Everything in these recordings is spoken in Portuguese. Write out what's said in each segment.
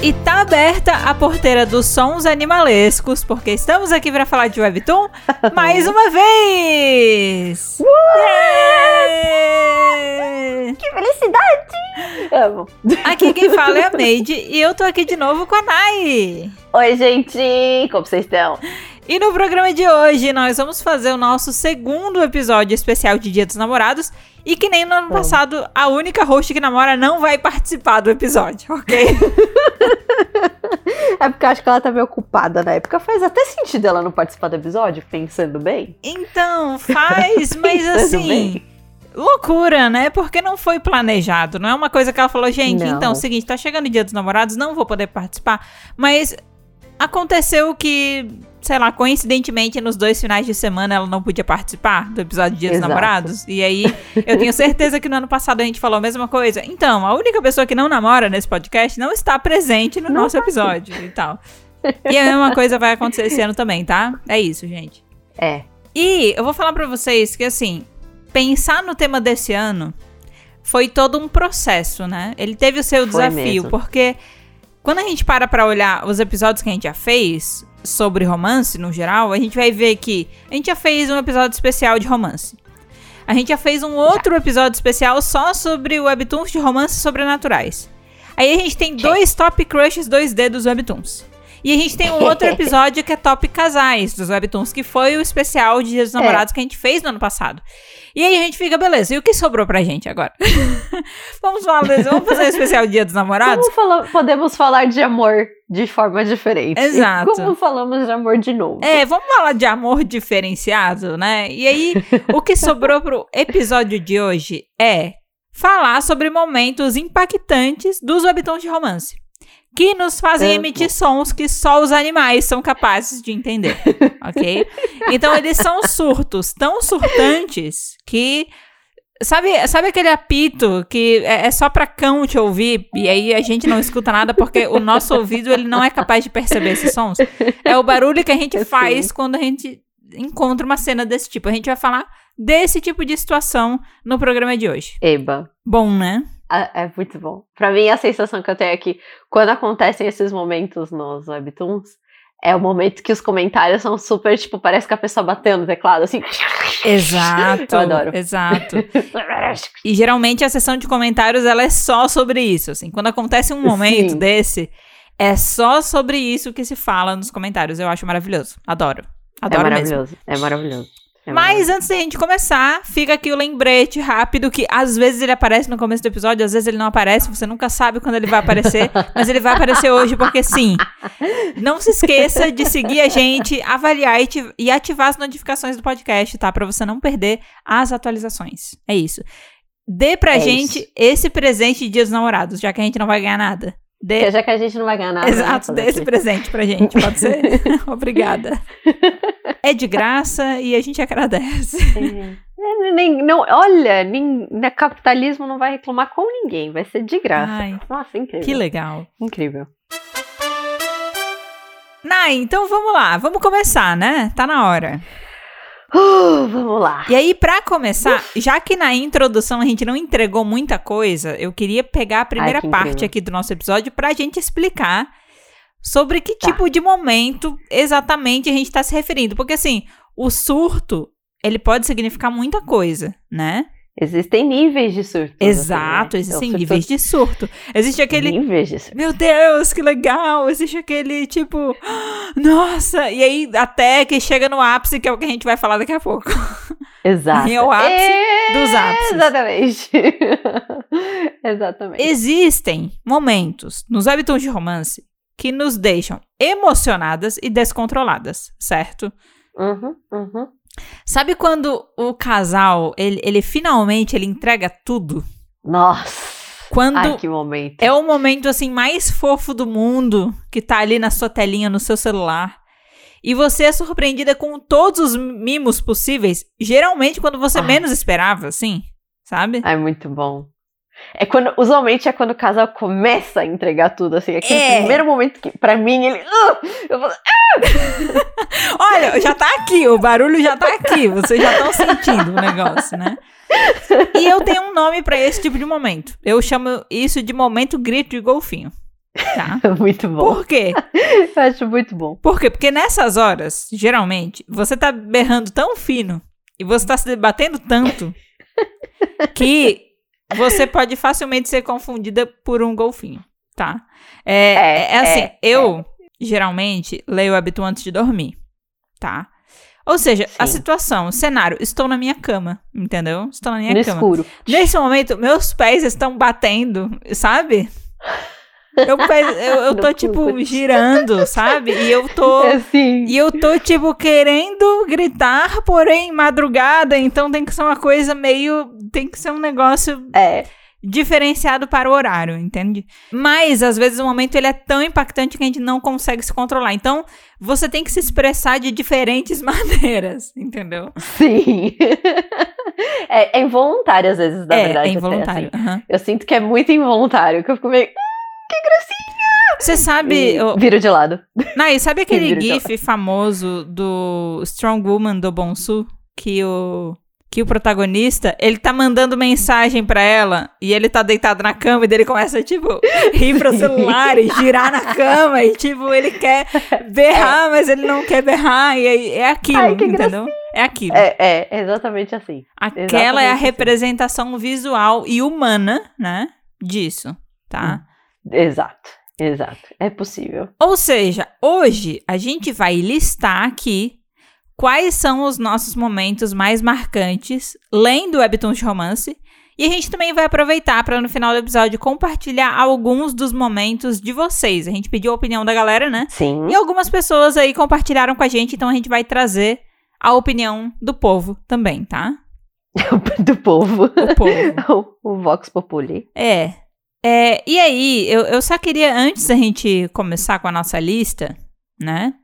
E tá aberta a porteira dos sons animalescos, porque estamos aqui para falar de Webtoon mais uma vez! Yeah! Que felicidade! Amo. Aqui quem fala é a Made e eu tô aqui de novo com a Nai. Oi, gente! Como vocês estão? E no programa de hoje nós vamos fazer o nosso segundo episódio especial de Dia dos Namorados. E que nem no ano passado, a única host que namora não vai participar do episódio, ok? é porque eu acho que ela tá meio ocupada na época. Faz até sentido ela não participar do episódio, pensando bem. Então, faz, mas assim. Bem. Loucura, né? Porque não foi planejado. Não é uma coisa que ela falou, gente, não. então, é o seguinte, tá chegando o dia dos namorados, não vou poder participar. Mas aconteceu que sei lá, coincidentemente, nos dois finais de semana ela não podia participar do episódio de Dia dos Namorados. E aí, eu tenho certeza que no ano passado a gente falou a mesma coisa. Então, a única pessoa que não namora nesse podcast não está presente no não nosso tá episódio e tal. E a mesma coisa vai acontecer esse ano também, tá? É isso, gente. É. E eu vou falar para vocês que, assim, pensar no tema desse ano foi todo um processo, né? Ele teve o seu foi desafio, mesmo. porque quando a gente para pra olhar os episódios que a gente já fez, sobre romance no geral, a gente vai ver que a gente já fez um episódio especial de romance. A gente já fez um outro episódio especial só sobre webtoons de romance sobrenaturais. Aí a gente tem dois top crushes 2D dos webtoons. E a gente tem um outro episódio que é top casais dos webtoons, que foi o especial de Dia dos é. Namorados é. que a gente fez no ano passado. E aí a gente fica, beleza, e o que sobrou pra gente agora? vamos falar vamos fazer um especial Dia dos Namorados? Como podemos falar de amor de forma diferente? Exato. Como falamos de amor de novo? É, vamos falar de amor diferenciado, né? E aí, o que sobrou pro episódio de hoje é falar sobre momentos impactantes dos webtoons de romance que nos fazem emitir sons que só os animais são capazes de entender, ok? Então eles são surtos tão surtantes que Sabe, sabe aquele apito que é, é, só pra cão te ouvir e aí a gente não escuta nada porque o nosso ouvido ele não é capaz de perceber esses sons? É o barulho que a gente faz quando a gente encontra uma cena desse tipo. A gente vai falar desse tipo de situação no programa de hoje. Eba. Bom, né? É muito bom. Pra mim, a sensação que eu tenho é que quando acontecem esses momentos nos webtoons, é o momento que os comentários são super, tipo, parece que a pessoa bateu no teclado, assim. Exato. Eu adoro. Exato. e geralmente a sessão de comentários, ela é só sobre isso, assim. Quando acontece um momento Sim. desse, é só sobre isso que se fala nos comentários. Eu acho maravilhoso. Adoro. Adoro é maravilhoso. Mesmo. É maravilhoso. É Mas antes da gente começar, fica aqui o lembrete rápido que às vezes ele aparece no começo do episódio, às vezes ele não aparece, você nunca sabe quando ele vai aparecer, mas ele vai aparecer hoje porque sim. Não se esqueça de seguir a gente, avaliar e, e ativar as notificações do podcast, tá? Para você não perder as atualizações. É isso. Dê pra é gente isso. esse presente de Dia dos Namorados, já que a gente não vai ganhar nada. Dê... Já que a gente não vai ganhar nada. Né, Exato, dê esse presente pra gente, pode ser? Obrigada. É de graça e a gente agradece. É, nem, não, olha, nem, né, capitalismo não vai reclamar com ninguém, vai ser de graça. Ai, Nossa, incrível. Que legal. Incrível. Nai, então vamos lá, vamos começar, né? Tá na hora. Uh, vamos lá. E aí, para começar, já que na introdução a gente não entregou muita coisa, eu queria pegar a primeira Ai, parte aqui do nosso episódio pra gente explicar sobre que tá. tipo de momento exatamente a gente tá se referindo. Porque assim, o surto, ele pode significar muita coisa, né? Existem níveis de surto. Exato, assim, né? existem então, níveis de surto. Existe aquele. Níveis de surto. Meu Deus, que legal! Existe aquele tipo. Nossa! E aí, até que chega no ápice, que é o que a gente vai falar daqui a pouco. Exato. E é o ápice é... dos ápices. Exatamente. Exatamente. Existem momentos nos hábitos de romance que nos deixam emocionadas e descontroladas, certo? Uhum, uhum. Sabe quando o casal, ele, ele finalmente ele entrega tudo? Nossa! Quando Ai, que momento. É o momento assim mais fofo do mundo, que tá ali na sua telinha no seu celular. E você é surpreendida com todos os mimos possíveis, geralmente quando você Ai. menos esperava, assim, sabe? É muito bom. É quando, usualmente é quando o casal começa a entregar tudo, assim, aquele é. primeiro momento que, pra mim, ele. Uh, eu falo, uh! Olha, já tá aqui, o barulho já tá aqui, vocês já estão sentindo o negócio, né? E eu tenho um nome para esse tipo de momento. Eu chamo isso de momento grito de golfinho. Tá? muito bom. Por quê? Eu acho muito bom. Por quê? Porque nessas horas, geralmente, você tá berrando tão fino e você tá se debatendo tanto que você pode facilmente ser confundida por um golfinho, tá? É, é, é assim, é, eu geralmente leio o hábito antes de dormir, tá? Ou seja, Sim. a situação, o cenário, estou na minha cama, entendeu? Estou na minha no cama. escuro. Nesse momento, meus pés estão batendo, sabe? Eu, eu, eu tô, tipo, girando, sabe? E eu tô. É assim. E eu tô, tipo, querendo gritar, porém, madrugada. Então tem que ser uma coisa meio. Tem que ser um negócio. É diferenciado para o horário, entende? Mas às vezes o momento ele é tão impactante que a gente não consegue se controlar. Então, você tem que se expressar de diferentes maneiras, entendeu? Sim. é, é, involuntário às vezes, na é, verdade. É involuntário. Assim. Uhum. Eu sinto que é muito involuntário, que eu fico meio que gracinha! Você sabe. Eu... Viro de lado. Não, e sabe aquele gif famoso do Strong Woman do Bonsu? Que o. Que o protagonista, ele tá mandando mensagem para ela e ele tá deitado na cama e dele começa, tipo, rir pro celular e girar na cama e, tipo, ele quer berrar, é. mas ele não quer berrar e é, é aquilo, Ai, entendeu? Gracinha. É aquilo. É, é, exatamente assim. Aquela exatamente é a assim. representação visual e humana, né, disso, tá? Hum. Exato, exato. É possível. Ou seja, hoje a gente vai listar aqui quais são os nossos momentos mais marcantes lendo Webtoons de romance. E a gente também vai aproveitar para no final do episódio compartilhar alguns dos momentos de vocês. A gente pediu a opinião da galera, né? Sim. E algumas pessoas aí compartilharam com a gente, então a gente vai trazer a opinião do povo também, tá? do povo. O povo. o, o Vox Populi. É. É, e aí, eu, eu só queria, antes da gente começar com a nossa lista, né?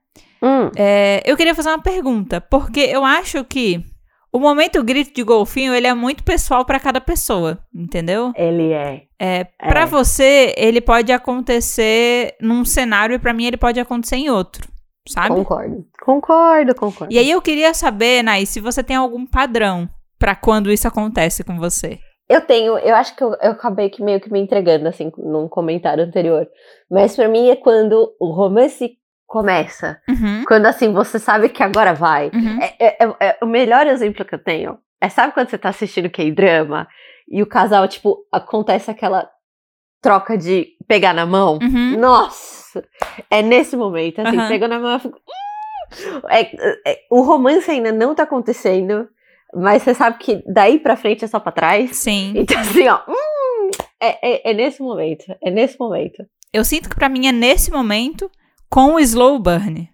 Hum. É, eu queria fazer uma pergunta, porque eu acho que o momento grito de golfinho, ele é muito pessoal para cada pessoa, entendeu? Ele é. É, para é. você, ele pode acontecer num cenário e para mim ele pode acontecer em outro, sabe? Concordo. Concordo, concordo. E aí eu queria saber, Nai, se você tem algum padrão para quando isso acontece com você. Eu tenho, eu acho que eu, eu acabei que meio que me entregando, assim, num comentário anterior. Mas para mim é quando o romance começa. Uhum. Quando, assim, você sabe que agora vai. Uhum. É, é, é, é, o melhor exemplo que eu tenho é, sabe quando você tá assistindo K-drama e o casal, tipo, acontece aquela troca de pegar na mão? Uhum. Nossa! É nesse momento, assim, pegou na mão, eu fico... É, é, o romance ainda não tá acontecendo, mas você sabe que daí pra frente é só pra trás. Sim. Então, assim, ó. Hum, é, é, é, nesse momento. É nesse momento. Eu sinto que pra mim é nesse momento com o slow burn.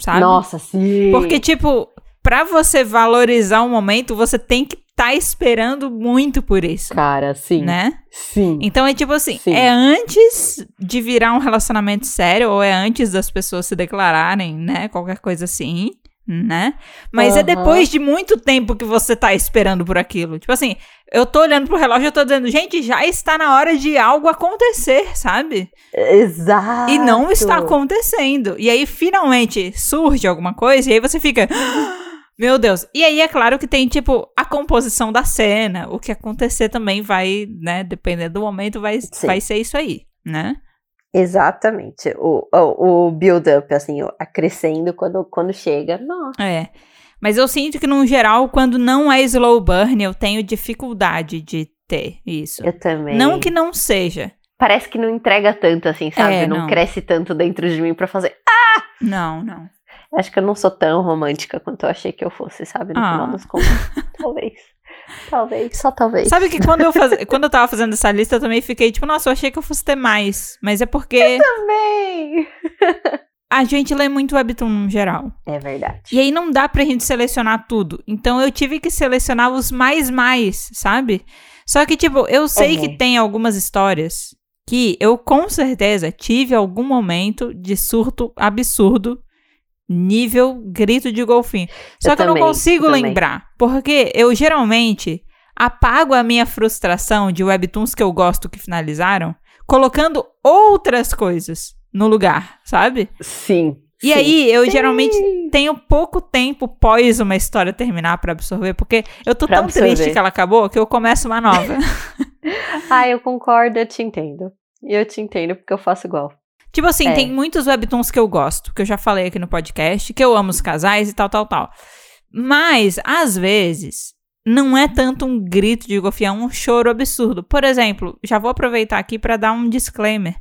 Sabe? Nossa, sim. Porque, tipo, pra você valorizar um momento, você tem que tá esperando muito por isso. Cara, sim. Né? Sim. Então é tipo assim, sim. é antes de virar um relacionamento sério ou é antes das pessoas se declararem, né? Qualquer coisa assim né? Mas uhum. é depois de muito tempo que você tá esperando por aquilo. Tipo assim, eu tô olhando pro relógio e tô dizendo, gente, já está na hora de algo acontecer, sabe? Exato. E não está acontecendo. E aí finalmente surge alguma coisa e aí você fica, ah, meu Deus. E aí é claro que tem tipo a composição da cena, o que acontecer também vai, né, dependendo do momento vai vai ser isso aí, né? Exatamente. O, o, o build-up, assim, crescendo quando, quando chega. Nossa. É. Mas eu sinto que, no geral, quando não é slow burn, eu tenho dificuldade de ter isso. Eu também. Não que não seja. Parece que não entrega tanto, assim, sabe? É, não, não, cresce tanto dentro de mim pra fazer. Ah! Não, não. Acho que eu não sou tão romântica quanto eu achei que eu fosse, sabe? No ah. final das contas. Talvez. Talvez, só talvez. Sabe que quando eu, faz... quando eu tava fazendo essa lista, eu também fiquei tipo, nossa, eu achei que eu fosse ter mais. Mas é porque. Eu também! a gente lê muito webtoon no geral. É verdade. E aí não dá pra gente selecionar tudo. Então eu tive que selecionar os mais mais, sabe? Só que, tipo, eu sei uhum. que tem algumas histórias que eu com certeza tive algum momento de surto absurdo nível grito de golfinho. Só eu que também, eu não consigo eu lembrar, porque eu geralmente apago a minha frustração de webtoons que eu gosto que finalizaram, colocando outras coisas no lugar, sabe? Sim. E sim, aí, eu sim. geralmente tenho pouco tempo pós uma história terminar para absorver, porque eu tô pra tão absorver. triste que ela acabou que eu começo uma nova. ah, eu concordo, eu te entendo. E eu te entendo porque eu faço igual. Tipo assim, é. tem muitos webtoons que eu gosto, que eu já falei aqui no podcast, que eu amo os casais e tal, tal, tal. Mas, às vezes, não é tanto um grito de golfe, é um choro absurdo. Por exemplo, já vou aproveitar aqui para dar um disclaimer.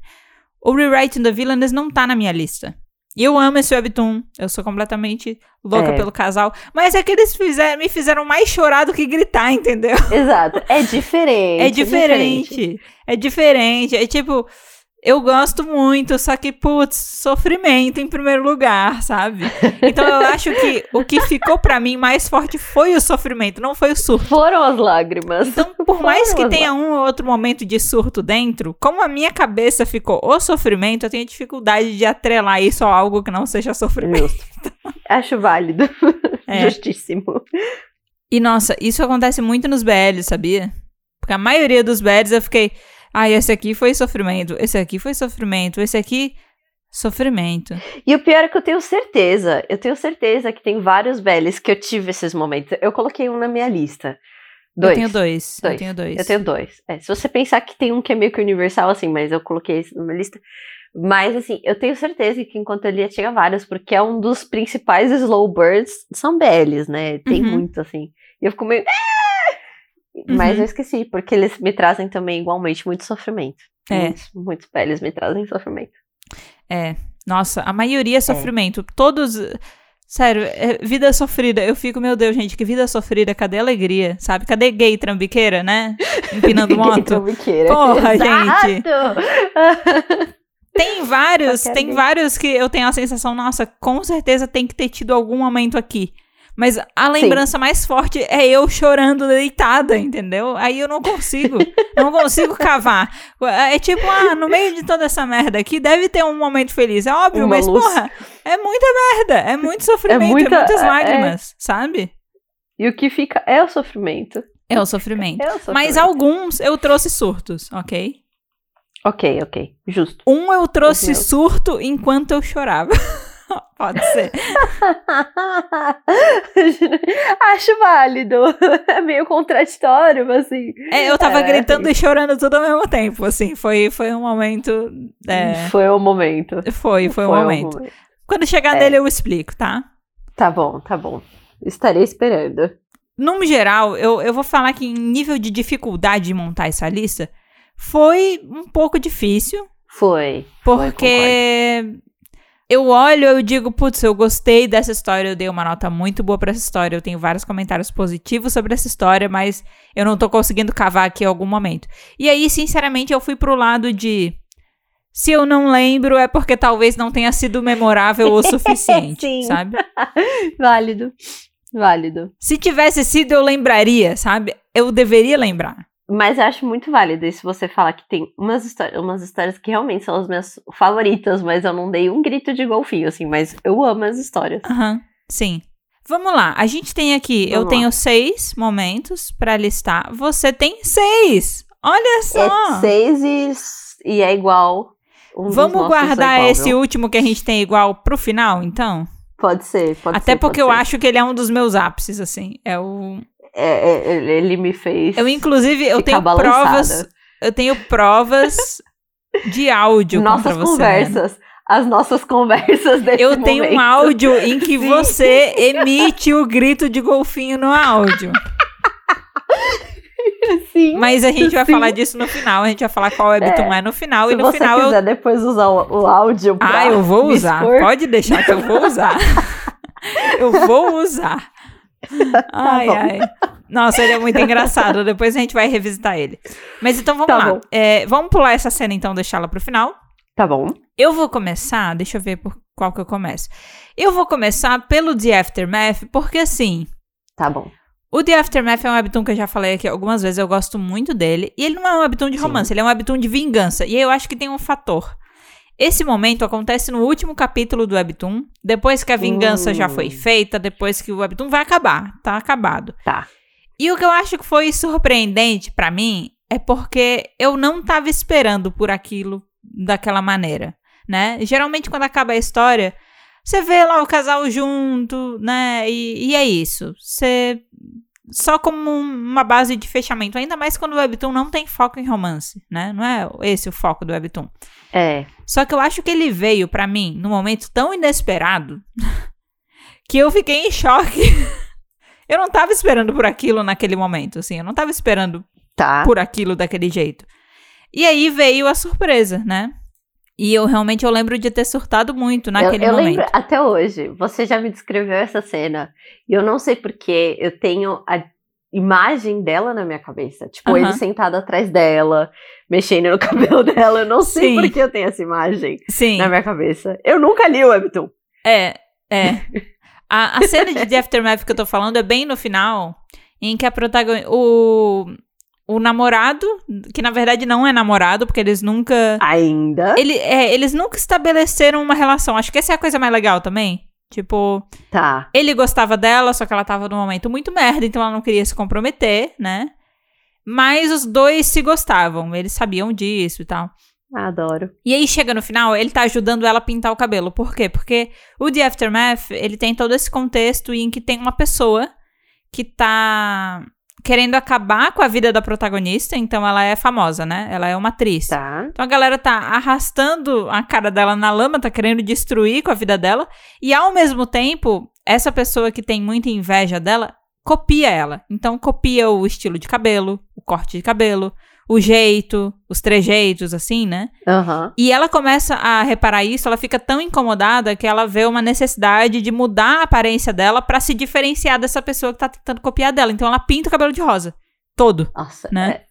O Rewriting the Villains não tá na minha lista. E eu amo esse webtoon. Eu sou completamente louca é. pelo casal. Mas é que eles fizeram, me fizeram mais chorar do que gritar, entendeu? Exato. É diferente. É diferente. É diferente. É, diferente. é tipo, eu gosto muito, só que, putz, sofrimento em primeiro lugar, sabe? Então eu acho que o que ficou para mim mais forte foi o sofrimento, não foi o surto. Foram as lágrimas. Então, por Foram mais que tenha um ou outro momento de surto dentro, como a minha cabeça ficou o sofrimento, eu tenho dificuldade de atrelar isso a algo que não seja sofrimento. Justo. Acho válido. É. Justíssimo. E nossa, isso acontece muito nos BLs, sabia? Porque a maioria dos BLs eu fiquei. Ah, esse aqui foi sofrimento, esse aqui foi sofrimento, esse aqui sofrimento. E o pior é que eu tenho certeza, eu tenho certeza que tem vários Bellies que eu tive esses momentos. Eu coloquei um na minha lista. Dois. Eu tenho dois. dois. Eu tenho dois. Eu tenho dois. É, se você pensar que tem um que é meio que universal, assim, mas eu coloquei esse na minha lista. Mas, assim, eu tenho certeza que enquanto ele ia chegar vários, porque é um dos principais slow birds, são Bellies, né? Tem uhum. muito, assim. E eu fico meio. Uhum. Mas eu esqueci, porque eles me trazem também igualmente muito sofrimento. É. Muitos, muitos peles me trazem sofrimento. É. Nossa, a maioria é, é. sofrimento. É. Todos. Sério, é vida sofrida. Eu fico, meu Deus, gente, que vida sofrida. Cadê a alegria? Sabe? Cadê gay trambiqueira, né? Empinando moto. gay trambiqueira. Porra, Exato. gente. Tem vários, tem vários que eu tenho a sensação, nossa, com certeza tem que ter tido algum momento aqui. Mas a lembrança Sim. mais forte é eu chorando deitada, entendeu? Aí eu não consigo. não consigo cavar. É tipo, ah, no meio de toda essa merda aqui, deve ter um momento feliz. É óbvio, Uma mas, luz. porra, é muita merda. É muito sofrimento, é, muita, é muitas é, lágrimas, é... sabe? E o que fica é o sofrimento. É o sofrimento. É o sofrimento. Mas alguns eu trouxe surtos, ok? Ok, ok. Justo. Um eu trouxe surto enquanto eu chorava. Pode ser. Acho válido. É meio contraditório, mas assim. É, eu tava é, gritando e chorando tudo ao mesmo tempo, assim. Foi, foi um momento. É... Foi um momento. Foi, foi, foi um, momento. um, momento. Quando chegar é. nele, eu explico, tá? Tá bom, tá bom. Estarei esperando. No geral, eu, eu vou falar que em nível de dificuldade de montar essa lista, foi um pouco difícil. Foi. Porque. Foi, eu olho, eu digo, putz, eu gostei dessa história, eu dei uma nota muito boa para essa história, eu tenho vários comentários positivos sobre essa história, mas eu não tô conseguindo cavar aqui em algum momento. E aí, sinceramente, eu fui pro lado de se eu não lembro é porque talvez não tenha sido memorável o suficiente, sabe? Válido. Válido. Se tivesse sido, eu lembraria, sabe? Eu deveria lembrar. Mas eu acho muito válido isso você falar que tem umas, histórias, umas histórias que realmente são as minhas favoritas, mas eu não dei um grito de golfinho, assim, mas eu amo as histórias. Aham, uhum, sim. Vamos lá, a gente tem aqui, Vamos eu lá. tenho seis momentos para listar. Você tem seis! Olha só! É seis e, e é igual. Um Vamos guardar igual, esse viu? último que a gente tem igual pro final, então? Pode ser, pode Até ser, porque eu ser. acho que ele é um dos meus ápices, assim. É o é, é, ele me fez. Eu, inclusive, eu tenho balançada. provas. Eu tenho provas de áudio. Nossas você, conversas. As nossas conversas desse Eu momento. tenho um áudio em que Sim. você emite o grito de golfinho no áudio. Sim, Mas a gente vai sim. falar disso no final. A gente vai falar qual webtoon é, é no final. Se e no você final quiser eu... depois usar o, o áudio. Ah, eu vou usar. Expor. Pode deixar que eu vou usar. eu vou usar. Tá ai, tá ai. Nossa, ele é muito engraçado. Depois a gente vai revisitar ele. Mas então vamos tá lá. É, vamos pular essa cena então, deixá-la pro final. Tá bom. Eu vou começar, deixa eu ver por qual que eu começo. Eu vou começar pelo The Aftermath, porque assim. Tá bom. O The Aftermath é um webtoon que eu já falei aqui algumas vezes, eu gosto muito dele. E ele não é um webtoon de romance, Sim. ele é um webtoon de vingança. E eu acho que tem um fator. Esse momento acontece no último capítulo do Webtoon, depois que a vingança uh. já foi hum. feita, depois que o Webtoon vai acabar, tá acabado. Tá. E o que eu acho que foi surpreendente para mim é porque eu não tava esperando por aquilo daquela maneira, né? Geralmente quando acaba a história, você vê lá o casal junto, né? E, e é isso. Você só como uma base de fechamento, ainda mais quando o Webtoon não tem foco em romance, né? Não é esse o foco do Webtoon. É. Só que eu acho que ele veio para mim num momento tão inesperado que eu fiquei em choque. eu não tava esperando por aquilo naquele momento, assim, eu não tava esperando tá. por aquilo daquele jeito. E aí veio a surpresa, né? E eu realmente eu lembro de ter surtado muito naquele eu, eu momento. Lembro até hoje. Você já me descreveu essa cena. E eu não sei porque eu tenho a imagem dela na minha cabeça. Tipo, uh -huh. ele sentado atrás dela, mexendo no cabelo dela. Eu não sei por que eu tenho essa imagem Sim. na minha cabeça. Eu nunca li o Webtoon. É, é. a, a cena de The Aftermath que eu tô falando é bem no final, em que a protagonista. O, o namorado, que na verdade não é namorado, porque eles nunca. Ainda? Ele, é, eles nunca estabeleceram uma relação. Acho que essa é a coisa mais legal também. Tipo. Tá. Ele gostava dela, só que ela tava num momento muito merda, então ela não queria se comprometer, né? Mas os dois se gostavam, eles sabiam disso e tal. Adoro. E aí chega no final, ele tá ajudando ela a pintar o cabelo. Por quê? Porque o The Aftermath, ele tem todo esse contexto em que tem uma pessoa que tá querendo acabar com a vida da protagonista, então ela é famosa, né? Ela é uma atriz. Tá. Então a galera tá arrastando a cara dela na lama, tá querendo destruir com a vida dela, e ao mesmo tempo, essa pessoa que tem muita inveja dela copia ela. Então copia o estilo de cabelo, o corte de cabelo, o jeito, os trejeitos, assim, né? Uhum. E ela começa a reparar isso, ela fica tão incomodada que ela vê uma necessidade de mudar a aparência dela para se diferenciar dessa pessoa que tá tentando copiar dela. Então ela pinta o cabelo de rosa. Todo. Nossa, né? É...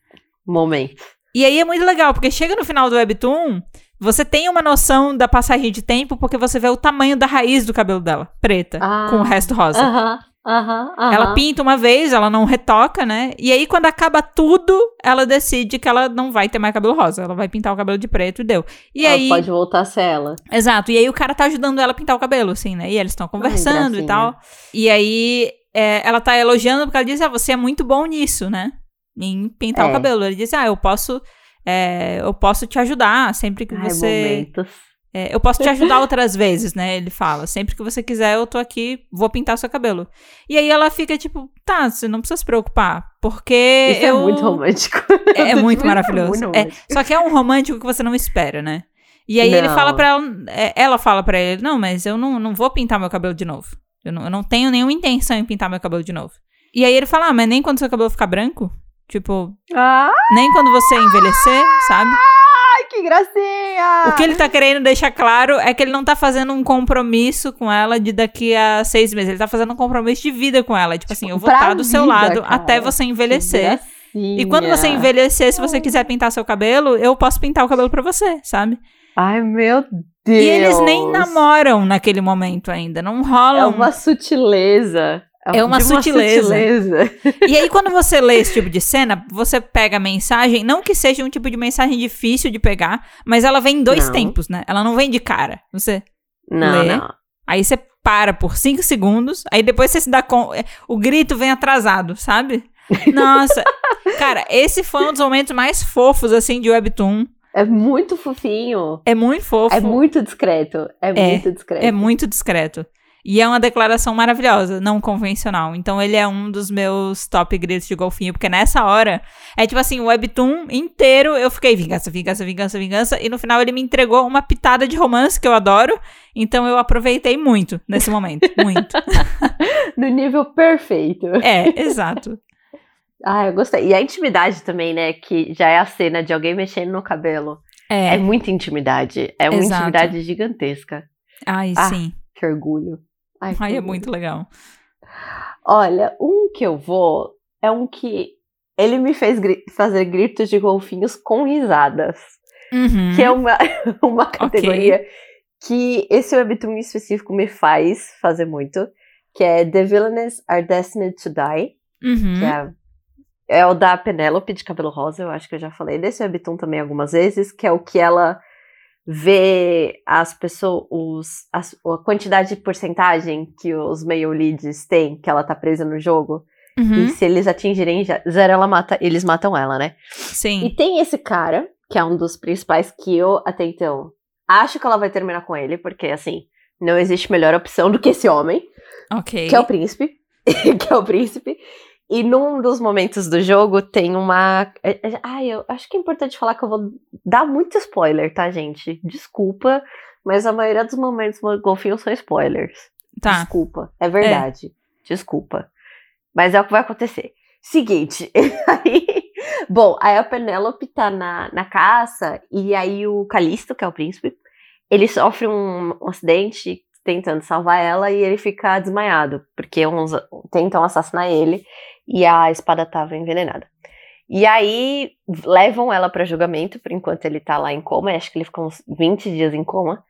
Momento. E aí é muito legal, porque chega no final do Webtoon, você tem uma noção da passagem de tempo, porque você vê o tamanho da raiz do cabelo dela, preta, ah, com o resto rosa. Aham. Uh Uhum, uhum. Ela pinta uma vez, ela não retoca, né? E aí, quando acaba tudo, ela decide que ela não vai ter mais cabelo rosa. Ela vai pintar o cabelo de preto e deu. E ela aí. pode voltar a ser ela. Exato. E aí o cara tá ajudando ela a pintar o cabelo, assim, né? E eles estão conversando e tal. E aí é, ela tá elogiando porque ela diz: Ah, você é muito bom nisso, né? Em pintar é. o cabelo. Ele diz: Ah, eu posso. É, eu posso te ajudar sempre que Ai, você. Momentos. É, eu posso te ajudar outras vezes, né? Ele fala. Sempre que você quiser, eu tô aqui, vou pintar seu cabelo. E aí ela fica tipo, tá, você não precisa se preocupar. Porque. Isso eu... é muito romântico. É, é muito maravilhoso. muito é, só que é um romântico que você não espera, né? E aí não. ele fala pra ela. Ela fala pra ele: Não, mas eu não, não vou pintar meu cabelo de novo. Eu não, eu não tenho nenhuma intenção em pintar meu cabelo de novo. E aí ele fala: Ah, mas nem quando seu cabelo ficar branco? Tipo, ah! nem quando você envelhecer, sabe? Que gracinha! O que ele tá querendo deixar claro é que ele não tá fazendo um compromisso com ela de daqui a seis meses. Ele tá fazendo um compromisso de vida com ela. Tipo assim, eu vou estar do seu vida, lado cara. até você envelhecer. E quando você envelhecer, se você quiser pintar seu cabelo, eu posso pintar o cabelo pra você, sabe? Ai, meu Deus! E eles nem namoram naquele momento ainda. Não rola. É um- uma sutileza. É uma de sutileza. sutileza. E aí, quando você lê esse tipo de cena, você pega a mensagem, não que seja um tipo de mensagem difícil de pegar, mas ela vem em dois Não. tempos, né? Ela não vem de cara. Você Não, Lê. não. Aí você para por cinco segundos, aí depois você se dá conta. O grito vem atrasado, sabe? Nossa. Cara, esse foi um dos momentos mais fofos, assim, de Webtoon. É muito fofinho. É muito fofo. É muito discreto. É, muito discreto. É muito discreto. E é uma declaração maravilhosa, não convencional. Então ele é um dos meus top gritos de golfinho, porque nessa hora, é tipo assim, o Webtoon inteiro eu fiquei vingança, vingança, vingança, vingança, e no final ele me entregou uma pitada de romance que eu adoro, então eu aproveitei muito nesse momento, muito. No nível perfeito. É, exato. Ah, eu gostei. E a intimidade também, né? Que já é a cena de alguém mexendo no cabelo. É, É, muita intimidade. É uma Exato. intimidade gigantesca. ai, Ah, sim. Que orgulho. Ai, Ai, é muito legal. Olha, um que eu vou é um que ele me fez gri- fazer gritos de golfinhos com risadas. Uhum. Que é uma, uma categoria que esse webtoon específico me faz fazer muito. Que é The Villains Are Destined to Die. Uhum. Que é, é o da Penélope de cabelo rosa, eu acho que eu já falei desse webtoon também algumas vezes, que é o que ela vê as pessoas, os, as- a quantidade de porcentagem que os male leads têm, que ela tá presa no jogo. E Uhum. se eles atingirem zero, ela mata, eles matam ela, né? Sim. E tem esse cara, que é um dos principais que eu, até então, acho que ela vai terminar com ele, porque assim, não existe melhor opção do que esse homem Ok. que é o príncipe, que é o príncipe. E num dos momentos do jogo tem uma. Ai, eu acho que é importante falar que eu vou dar muito spoiler, tá, gente? Desculpa, mas a maioria dos momentos do golfinho são spoilers. Tá. Desculpa, é verdade. É. Desculpa. Mas é o que vai acontecer. Seguinte, aí. Bom, aí a Penélope tá na, na caça, e aí o Calisto, que é o príncipe, ele sofre um, um acidente tentando salvar ela e ele fica desmaiado, porque uns tentam assassinar ele e a espada estava envenenada. E aí levam ela para julgamento, por enquanto ele tá lá em coma, acho que ele ficou uns 20 dias em coma.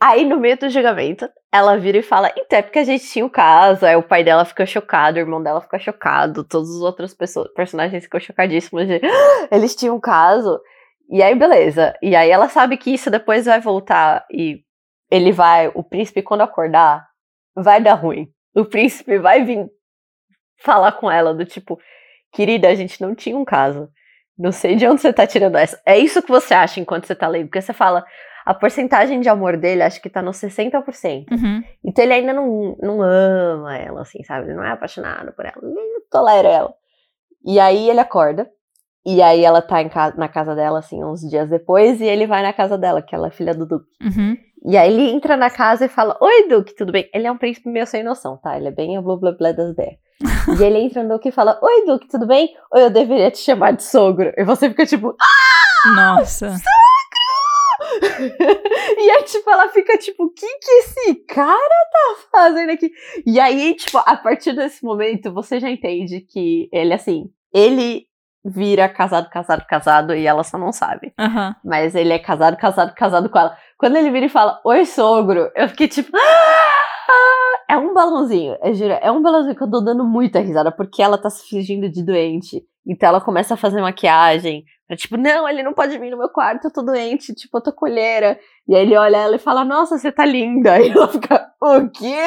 Aí no meio do julgamento, ela vira e fala: Então é porque a gente tinha o um caso. Aí o pai dela fica chocado, o irmão dela fica chocado, todos os outros pessoas, personagens ficam chocadíssimos de ah, eles tinham um caso. E aí, beleza. E aí ela sabe que isso depois vai voltar e ele vai, o príncipe, quando acordar, vai dar ruim. O príncipe vai vir falar com ela do tipo, querida, a gente não tinha um caso. Não sei de onde você tá tirando essa. É isso que você acha enquanto você tá lendo, porque você fala, a porcentagem de amor dele acho que tá nos 60%. Uhum. Então ele ainda não, não ama ela, assim, sabe? Ele não é apaixonado por ela, nem tolera ela. E aí ele acorda, e aí ela tá casa, na casa dela, assim, uns dias depois, e ele vai na casa dela, que ela é filha do Duque. Uhum. E aí ele entra na casa e fala: Oi, Duque, tudo bem? Ele é um príncipe meio sem noção, tá? Ele é bem a blá blá blá das ideias. e ele entra no Duque e fala: Oi, Duque, tudo bem? Ou eu deveria te chamar de sogro? E você fica tipo: Ah! Nossa! Sogro! e aí, tipo, ela fica tipo: O que que esse cara tá fazendo aqui? E aí, tipo, a partir desse momento, você já entende que ele, assim, ele vira casado, casado, casado e ela só não sabe. Uhum. Mas ele é casado, casado, casado com ela. Quando ele vira e fala, oi sogro, eu fiquei tipo. Ah! É um balãozinho, é, juro, é um balãozinho que eu tô dando muita risada, porque ela tá se fingindo de doente. Então ela começa a fazer maquiagem. Pra, tipo, não, ele não pode vir no meu quarto, eu tô doente, tipo, eu tô colheira. E aí ele olha ela e fala, nossa, você tá linda. E ela fica, o quê?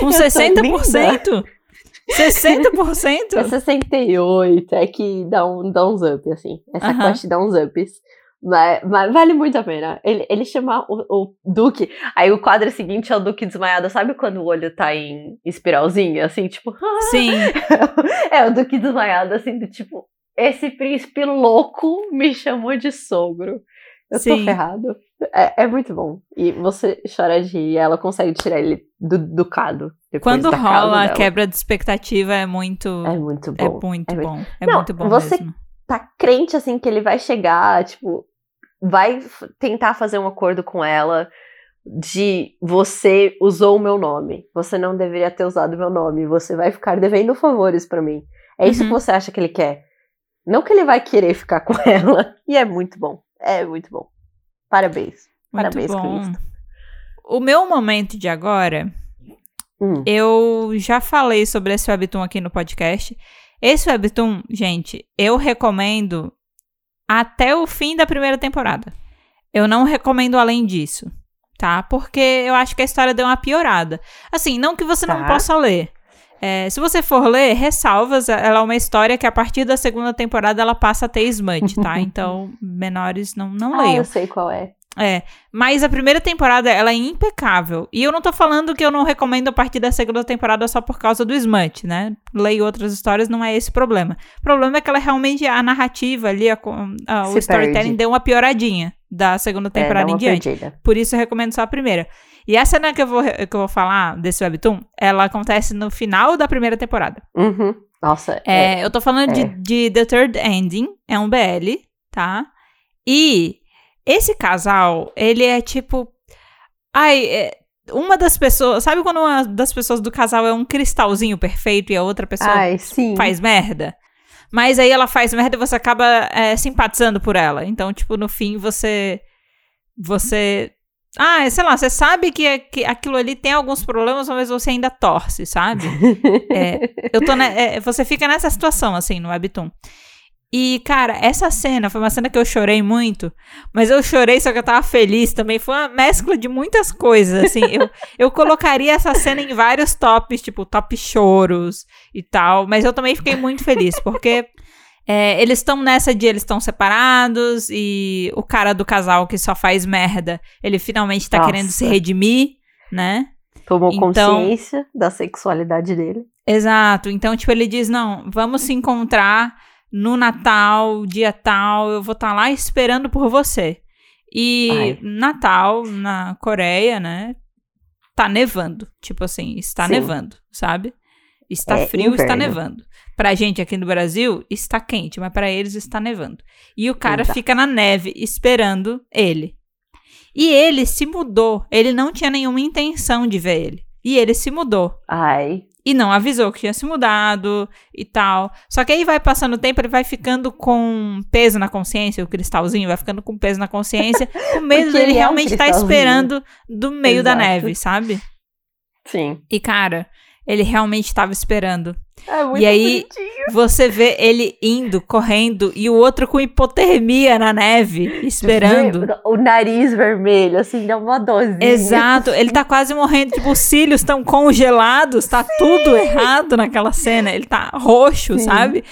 Com 60%? 60%? É 68, é que dá, um, dá uns up, assim. Essa uhum. quest dá uns ups. Mas, mas, vale muito a pena. Ele, ele chama o, o, Duque. Aí o quadro seguinte é o Duque desmaiado. Sabe quando o olho tá em espiralzinho? Assim, tipo. Sim. é o Duque desmaiado, assim, do tipo. Esse príncipe louco me chamou de sogro. Eu Sim. tô ferrado. É, é, muito bom. E você chora de rir, ela consegue tirar ele do ducado. Quando rola a quebra de expectativa é muito. É muito é bom. É muito é bom. É Não, muito bom. Você mesmo. tá crente assim que ele vai chegar, tipo, vai tentar fazer um acordo com ela de você usou o meu nome. Você não deveria ter usado o meu nome. Você vai ficar devendo favores para mim. É isso uhum. que você acha que ele quer. Não que ele vai querer ficar com ela. E é muito bom. É muito bom. Parabéns. Muito Parabéns, bom. Cristo. O meu momento de agora, hum. eu já falei sobre esse webtoon aqui no podcast. Esse webtoon, gente, eu recomendo até o fim da primeira temporada. Eu não recomendo além disso, tá? Porque eu acho que a história deu uma piorada. Assim, não que você tá. não possa ler. É, se você for ler, ressalvas, ela é uma história que a partir da segunda temporada ela passa a ter smut, tá? Então, menores não, não ah, leiam. eu sei qual é. É, mas a primeira temporada, ela é impecável. E eu não tô falando que eu não recomendo a partir da segunda temporada só por causa do smut, né? Leio outras histórias, não é esse o problema. O problema é que ela realmente, a narrativa ali, a, a, o storytelling deu uma pioradinha da segunda é, temporada é, em diante. Perdida. Por isso eu recomendo só a primeira. E a cena que eu vou, que eu vou falar desse webtoon, ela acontece no final da primeira temporada. Uhum. Nossa. É, é, eu tô falando de, é. de The Third Ending, é um BL, tá? E esse casal, ele é tipo. Ai, é, uma das pessoas. Sabe quando uma das pessoas do casal é um cristalzinho perfeito e a outra pessoa Ai, faz merda? Mas aí ela faz merda e você acaba é, simpatizando por ela. Então, tipo, no fim você. Você. Ah, sei lá, você sabe que, que aquilo ali tem alguns problemas, mas você ainda torce, sabe? é, eu tô é, você fica nessa situação, assim, no Webtoon. E, cara, essa cena foi uma cena que eu chorei muito, mas eu chorei, só que eu tava feliz também. Foi uma mescla de muitas coisas, assim. eu, eu colocaria essa cena em vários tops, tipo, top choros e tal, mas eu também fiquei muito feliz, porque é, eles estão nessa de eles estão separados e o cara do casal que só faz merda, ele finalmente tá Nossa. querendo se redimir, né? Tomou então, consciência da sexualidade dele. Exato. Então, tipo, ele diz: não, vamos se encontrar no Natal, dia tal, eu vou estar tá lá esperando por você. E Ai. Natal, na Coreia, né? Tá nevando. Tipo assim, está Sim. nevando, sabe? Está é frio, inverno. está nevando. Pra gente aqui no Brasil, está quente, mas para eles está nevando. E o cara Exato. fica na neve esperando ele. E ele se mudou. Ele não tinha nenhuma intenção de ver ele. E ele se mudou. Ai. E não avisou que tinha se mudado e tal. Só que aí vai passando o tempo, ele vai ficando com peso na consciência, o cristalzinho vai ficando com peso na consciência, com medo dele realmente estar é um tá esperando do meio Exato. da neve, sabe? Sim. E cara, ele realmente estava esperando. É muito e aí bonitinho. você vê ele indo, correndo, e o outro com hipotermia na neve, esperando. O nariz vermelho, assim, dá uma dosinha. Exato, ele tá quase morrendo, tipo, os cílios estão congelados, tá Sim. tudo errado naquela cena. Ele tá roxo, Sim. sabe?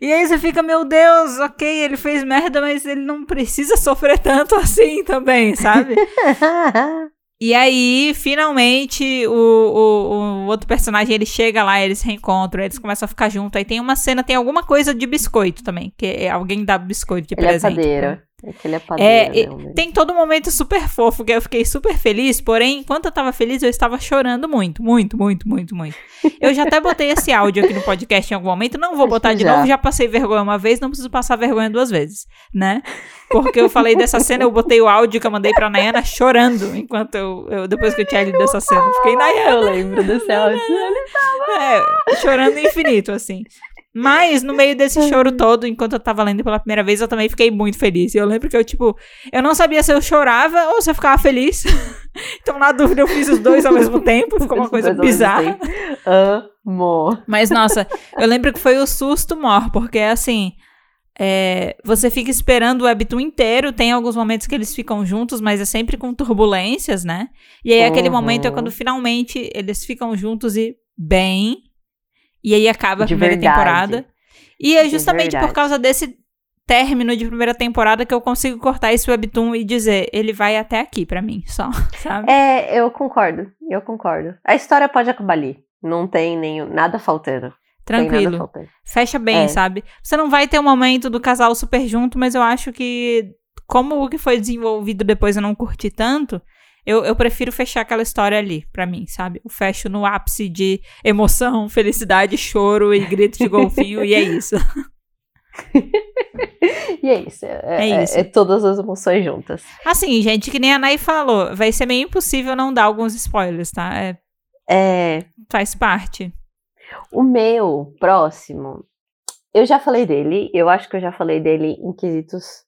E aí você fica, meu Deus, ok, ele fez merda, mas ele não precisa sofrer tanto assim também, sabe? E aí, finalmente, o, o, o, outro personagem, ele chega lá, eles se reencontram, eles começam a ficar juntos. Aí tem uma cena, tem alguma coisa de biscoito também, que é, alguém dá biscoito de ele é presente. É padeiro. Aquele é padeiro, é, Tem todo um momento super fofo, que eu fiquei super feliz, porém, enquanto eu tava feliz, eu estava chorando muito, muito, muito, muito, muito. Eu já até botei esse áudio aqui no podcast em algum momento, não vou botar de já. novo, já passei vergonha uma vez, não preciso passar vergonha duas vezes, né? Porque eu falei dessa cena, eu botei o áudio que eu mandei pra Nayana chorando, enquanto eu, eu depois que eu tinha lido essa cena. Fiquei, Nayana. Eu lembro desse áudio. É, chorando infinito, assim. Mas, no meio desse choro todo, enquanto eu tava lendo pela primeira vez, eu também fiquei muito feliz. Eu lembro que eu, tipo, eu não sabia se eu chorava ou se eu ficava feliz. então, na dúvida, eu fiz os dois ao mesmo tempo. Ficou uma coisa bizarra. Amor. Mas, nossa, eu lembro que foi o susto maior, porque, assim, é, você fica esperando o webtoon inteiro. Tem alguns momentos que eles ficam juntos, mas é sempre com turbulências, né? E aí, uhum. aquele momento é quando finalmente eles ficam juntos e bem e aí acaba a de primeira verdade. temporada. E é justamente por causa desse término de primeira temporada que eu consigo cortar esse webtoon e dizer, ele vai até aqui para mim, só, sabe? É, eu concordo, eu concordo. A história pode acabar ali, não tem nenhum, nada faltando. Tranquilo. Faltando. Fecha bem, é. sabe? Você não vai ter um momento do casal super junto, mas eu acho que como o que foi desenvolvido depois eu não curti tanto, eu, eu prefiro fechar aquela história ali, pra mim, sabe? Eu fecho no ápice de emoção, felicidade, choro e grito de golfinho, e é isso. e é isso. É, é, é isso. É, é, todas as emoções juntas. Assim, gente, que nem a Nay falou, vai ser meio impossível não dar alguns spoilers, tá? É. é... Faz parte. O meu próximo, eu já falei dele, eu acho que eu já falei dele em quesitos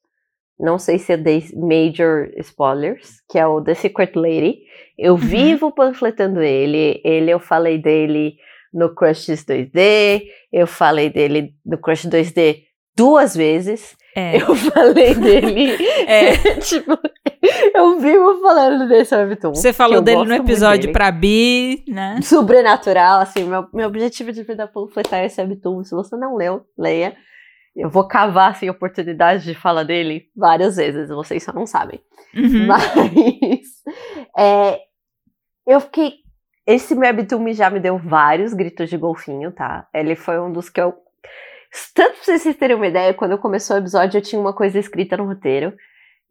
não sei se é de major spoilers, que é o The Secret Lady. Eu uhum. vivo panfletando ele. Ele eu falei dele no Crush 2D, eu falei dele no Crush 2D duas vezes. É. Eu falei dele. é. tipo, eu vivo falando desse webtoon. Você falou dele no episódio pra Bi, né? Sobrenatural, assim, meu, meu objetivo de vida panfletar esse webtoon. Se você não leu, leia. Eu vou cavar assim, oportunidade de falar dele várias vezes, vocês só não sabem. Uhum. Mas é, eu fiquei. Esse Webtoon já me deu vários gritos de golfinho, tá? Ele foi um dos que eu. Tanto pra vocês terem uma ideia, quando começou o episódio eu tinha uma coisa escrita no roteiro.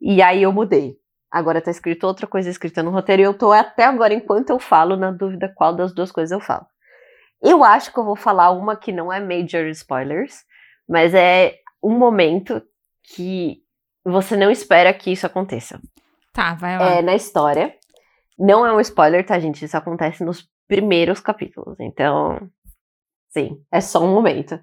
E aí eu mudei. Agora tá escrito outra coisa escrita no roteiro e eu tô até agora, enquanto eu falo, na dúvida qual das duas coisas eu falo. Eu acho que eu vou falar uma que não é major spoilers, mas é um momento que você não espera que isso aconteça. Tá, vai lá. É na história. Não é um spoiler, tá, gente? Isso acontece nos primeiros capítulos. Então, sim, é só um momento.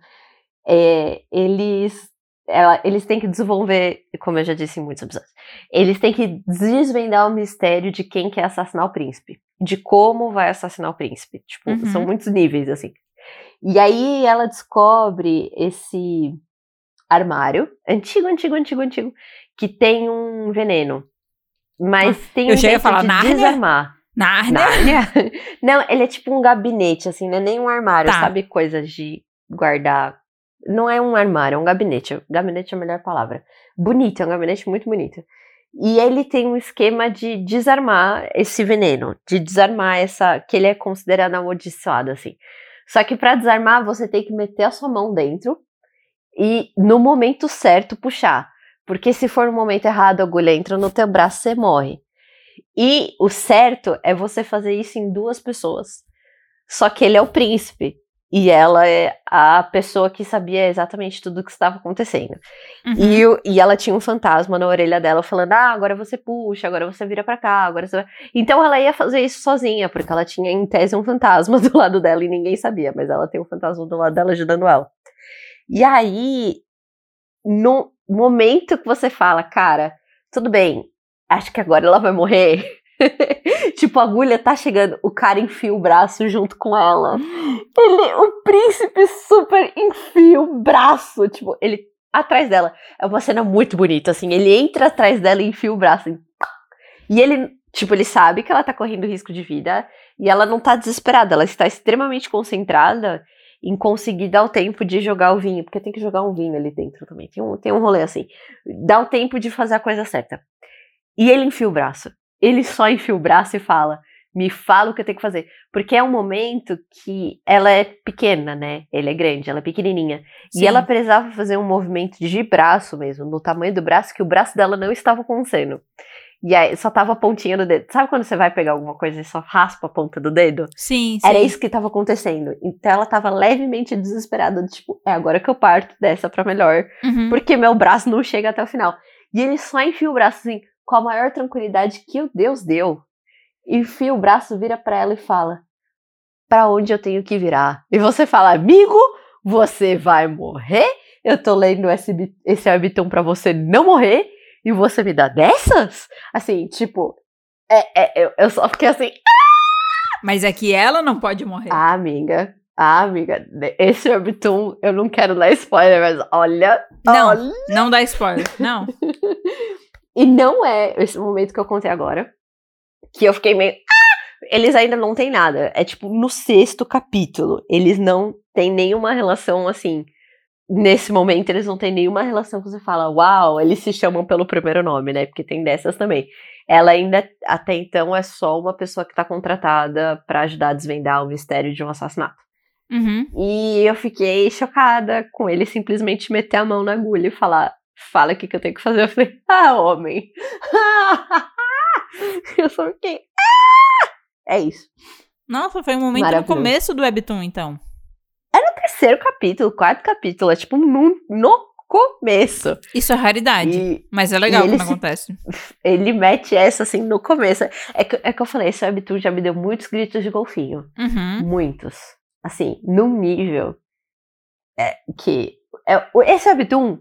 É, eles, ela, eles têm que desenvolver, como eu já disse em muitos episódios, eles têm que desvendar o mistério de quem quer assassinar o príncipe. De como vai assassinar o príncipe. Tipo, uhum. são muitos níveis, assim. E aí ela descobre esse armário, antigo, antigo, antigo, antigo, que tem um veneno. Mas ah, tem um jeito falar, de Nárnia? desarmar. Nárnia? Nárnia? Não, ele é tipo um gabinete, assim, não é nem um armário, tá. sabe? Coisas de guardar. Não é um armário, é um gabinete. Gabinete é a melhor palavra. Bonito, é um gabinete muito bonito. E ele tem um esquema de desarmar esse veneno, de desarmar essa. que ele é considerado amaldiçoado, assim. Só que para desarmar, você tem que meter a sua mão dentro e no momento certo puxar. Porque se for no momento errado, a agulha entra no teu braço, você morre. E o certo é você fazer isso em duas pessoas. Só que ele é o príncipe. E ela é a pessoa que sabia exatamente tudo o que estava acontecendo. Uhum. E, e ela tinha um fantasma na orelha dela falando: Ah, agora você puxa, agora você vira para cá, agora você. Então ela ia fazer isso sozinha, porque ela tinha em tese um fantasma do lado dela e ninguém sabia, mas ela tem um fantasma do lado dela ajudando ela. E aí, no momento que você fala, cara, tudo bem, acho que agora ela vai morrer. tipo, a agulha tá chegando, o cara enfia o braço junto com ela. Ele, o príncipe super enfia o braço, tipo, ele atrás dela. É uma cena muito bonita, assim, ele entra atrás dela e enfia o braço. Assim, e ele, tipo, ele sabe que ela tá correndo risco de vida e ela não tá desesperada, ela está extremamente concentrada em conseguir dar o tempo de jogar o vinho, porque tem que jogar um vinho ali dentro também. Tem um, tem um rolê assim. Dá o tempo de fazer a coisa certa. E ele enfia o braço ele só enfia o braço e fala: me fala o que eu tenho que fazer. Porque é um momento que ela é pequena, né? Ele é grande, ela é pequenininha. Sim. E ela precisava fazer um movimento de braço mesmo, no tamanho do braço, que o braço dela não estava seno. E aí só tava a pontinha do dedo. Sabe quando você vai pegar alguma coisa e só raspa a ponta do dedo? Sim, sim. Era isso que estava acontecendo. Então ela tava levemente desesperada, tipo, é agora que eu parto dessa pra melhor. Uhum. Porque meu braço não chega até o final. E ele só enfia o braço assim, com a maior tranquilidade que o Deus deu. Enfia o braço, vira para ela e fala: Para onde eu tenho que virar? E você fala: Amigo, você vai morrer? Eu tô lendo esse, esse webtoon pra você não morrer e você me dá dessas? Assim, tipo, é, é, eu, eu só fiquei assim. Ah! Mas é que ela não pode morrer. Ah, amiga. Ah, amiga, esse webtoon eu não quero dar spoiler, mas olha. Não, olha. não dá spoiler, não. E não é esse momento que eu contei agora. Que eu fiquei meio. Ah! Eles ainda não têm nada. É tipo no sexto capítulo. Eles não têm nenhuma relação assim. Nesse momento, eles não têm nenhuma relação que você fala, uau, eles se chamam pelo primeiro nome, né? Porque tem dessas também. Ela ainda, até então, é só uma pessoa que tá contratada para ajudar a desvendar o mistério de um assassinato. Uhum. E eu fiquei chocada com ele simplesmente meter a mão na agulha e falar: fala o que, que eu tenho que fazer. Eu falei, ah, homem. eu só fiquei. Ah! É isso. Nossa, foi um momento no começo do Webtoon, então. É no terceiro capítulo, quarto capítulo. É tipo no, no começo. Isso é raridade. E, mas é legal quando se, acontece. Ele mete essa assim no começo. É que, é que eu falei, esse Webtoon já me deu muitos gritos de golfinho. Uhum. Muitos. Assim, num nível é, que. É, esse Webtoon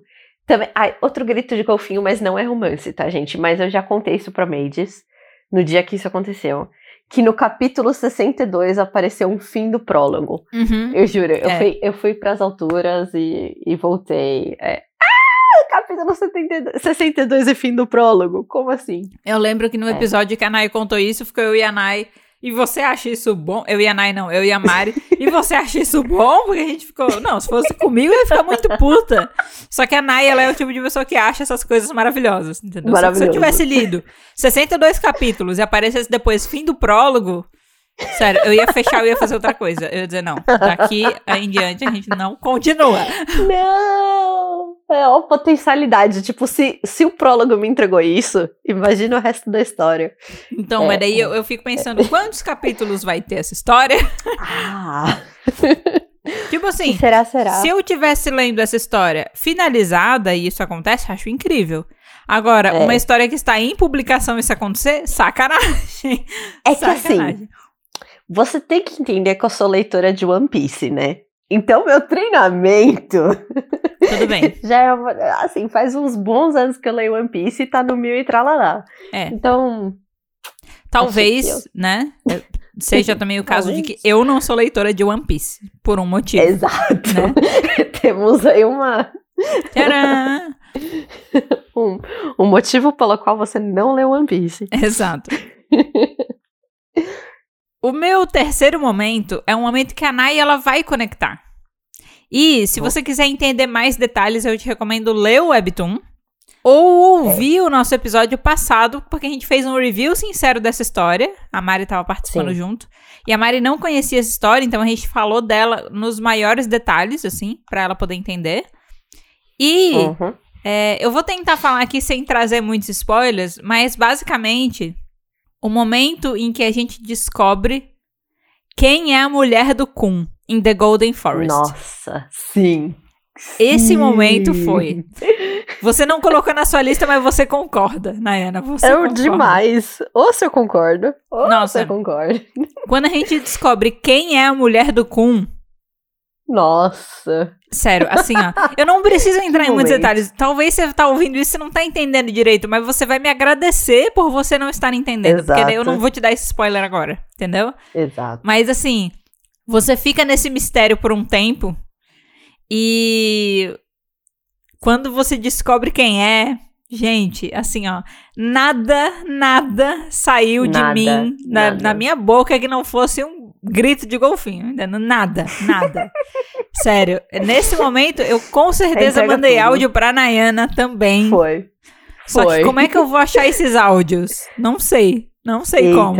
também, ai, outro grito de golfinho, mas não é romance, tá, gente? Mas eu já contei isso pra Mages, no dia que isso aconteceu. Que no capítulo 62 apareceu um fim do prólogo. Uhum. Eu juro, eu, é. fui, eu fui pras alturas e, e voltei. É. Ah, capítulo 72, 62 é fim do prólogo. Como assim? Eu lembro que no é. episódio que a Nai contou isso, ficou eu e a Nai e você acha isso bom? Eu e a Nai, não, eu e a Mari. e você acha isso bom? Porque a gente ficou. Não, se fosse comigo, eu ia ficar muito puta. Só que a Nai, ela é o tipo de pessoa que acha essas coisas maravilhosas. Entendeu? Se eu tivesse lido 62 capítulos e aparecesse depois fim do prólogo. Sério, eu ia fechar, eu ia fazer outra coisa. Eu ia dizer, não, daqui em diante a gente não continua. Não! É a potencialidade. Tipo, se, se o prólogo me entregou isso, imagina o resto da história. Então, é, mas daí eu, eu fico pensando, quantos capítulos vai ter essa história? Ah! Tipo assim, será, será? se eu tivesse lendo essa história finalizada e isso acontece, acho incrível. Agora, é. uma história que está em publicação e isso acontecer, sacanagem. É que sacanagem. assim, você tem que entender que eu sou leitora de One Piece, né? Então, meu treinamento. Tudo bem. já é, assim, faz uns bons anos que eu leio One Piece e tá no mil e tralalá. É. Então. Talvez, eu... né? Seja também o caso de que eu não sou leitora de One Piece, por um motivo. Exato. Né? Temos aí uma. Tcharam! um, um motivo pelo qual você não leu One Piece. Exato. O meu terceiro momento é um momento que a Nai ela vai conectar. E se você quiser entender mais detalhes, eu te recomendo ler o Webtoon. ou ouvir é. o nosso episódio passado, porque a gente fez um review sincero dessa história. A Mari estava participando Sim. junto. E a Mari não conhecia essa história, então a gente falou dela nos maiores detalhes, assim, para ela poder entender. E uhum. é, eu vou tentar falar aqui sem trazer muitos spoilers, mas basicamente o momento em que a gente descobre quem é a mulher do Kun em The Golden Forest. Nossa, sim. Esse sim. momento foi. Você não colocou na sua lista, mas você concorda, Nayana. Você é concorda. demais. Ou se eu concordo, ou Nossa, eu concordo. Quando a gente descobre quem é a mulher do Kun. Nossa. Sério, assim, ó. Eu não preciso entrar em muitos detalhes. Talvez você tá ouvindo isso e não tá entendendo direito, mas você vai me agradecer por você não estar entendendo. Exato. Porque eu não vou te dar esse spoiler agora, entendeu? Exato. Mas assim, você fica nesse mistério por um tempo e quando você descobre quem é, gente, assim, ó, nada, nada saiu nada, de mim, na, na, minha boca que não fosse um grito de golfinho, entendeu? Nada, nada. Sério, nesse momento eu com certeza mandei tudo. áudio pra Nayana também. Foi. Só Foi. que como é que eu vou achar esses áudios? Não sei, não sei Eita. como.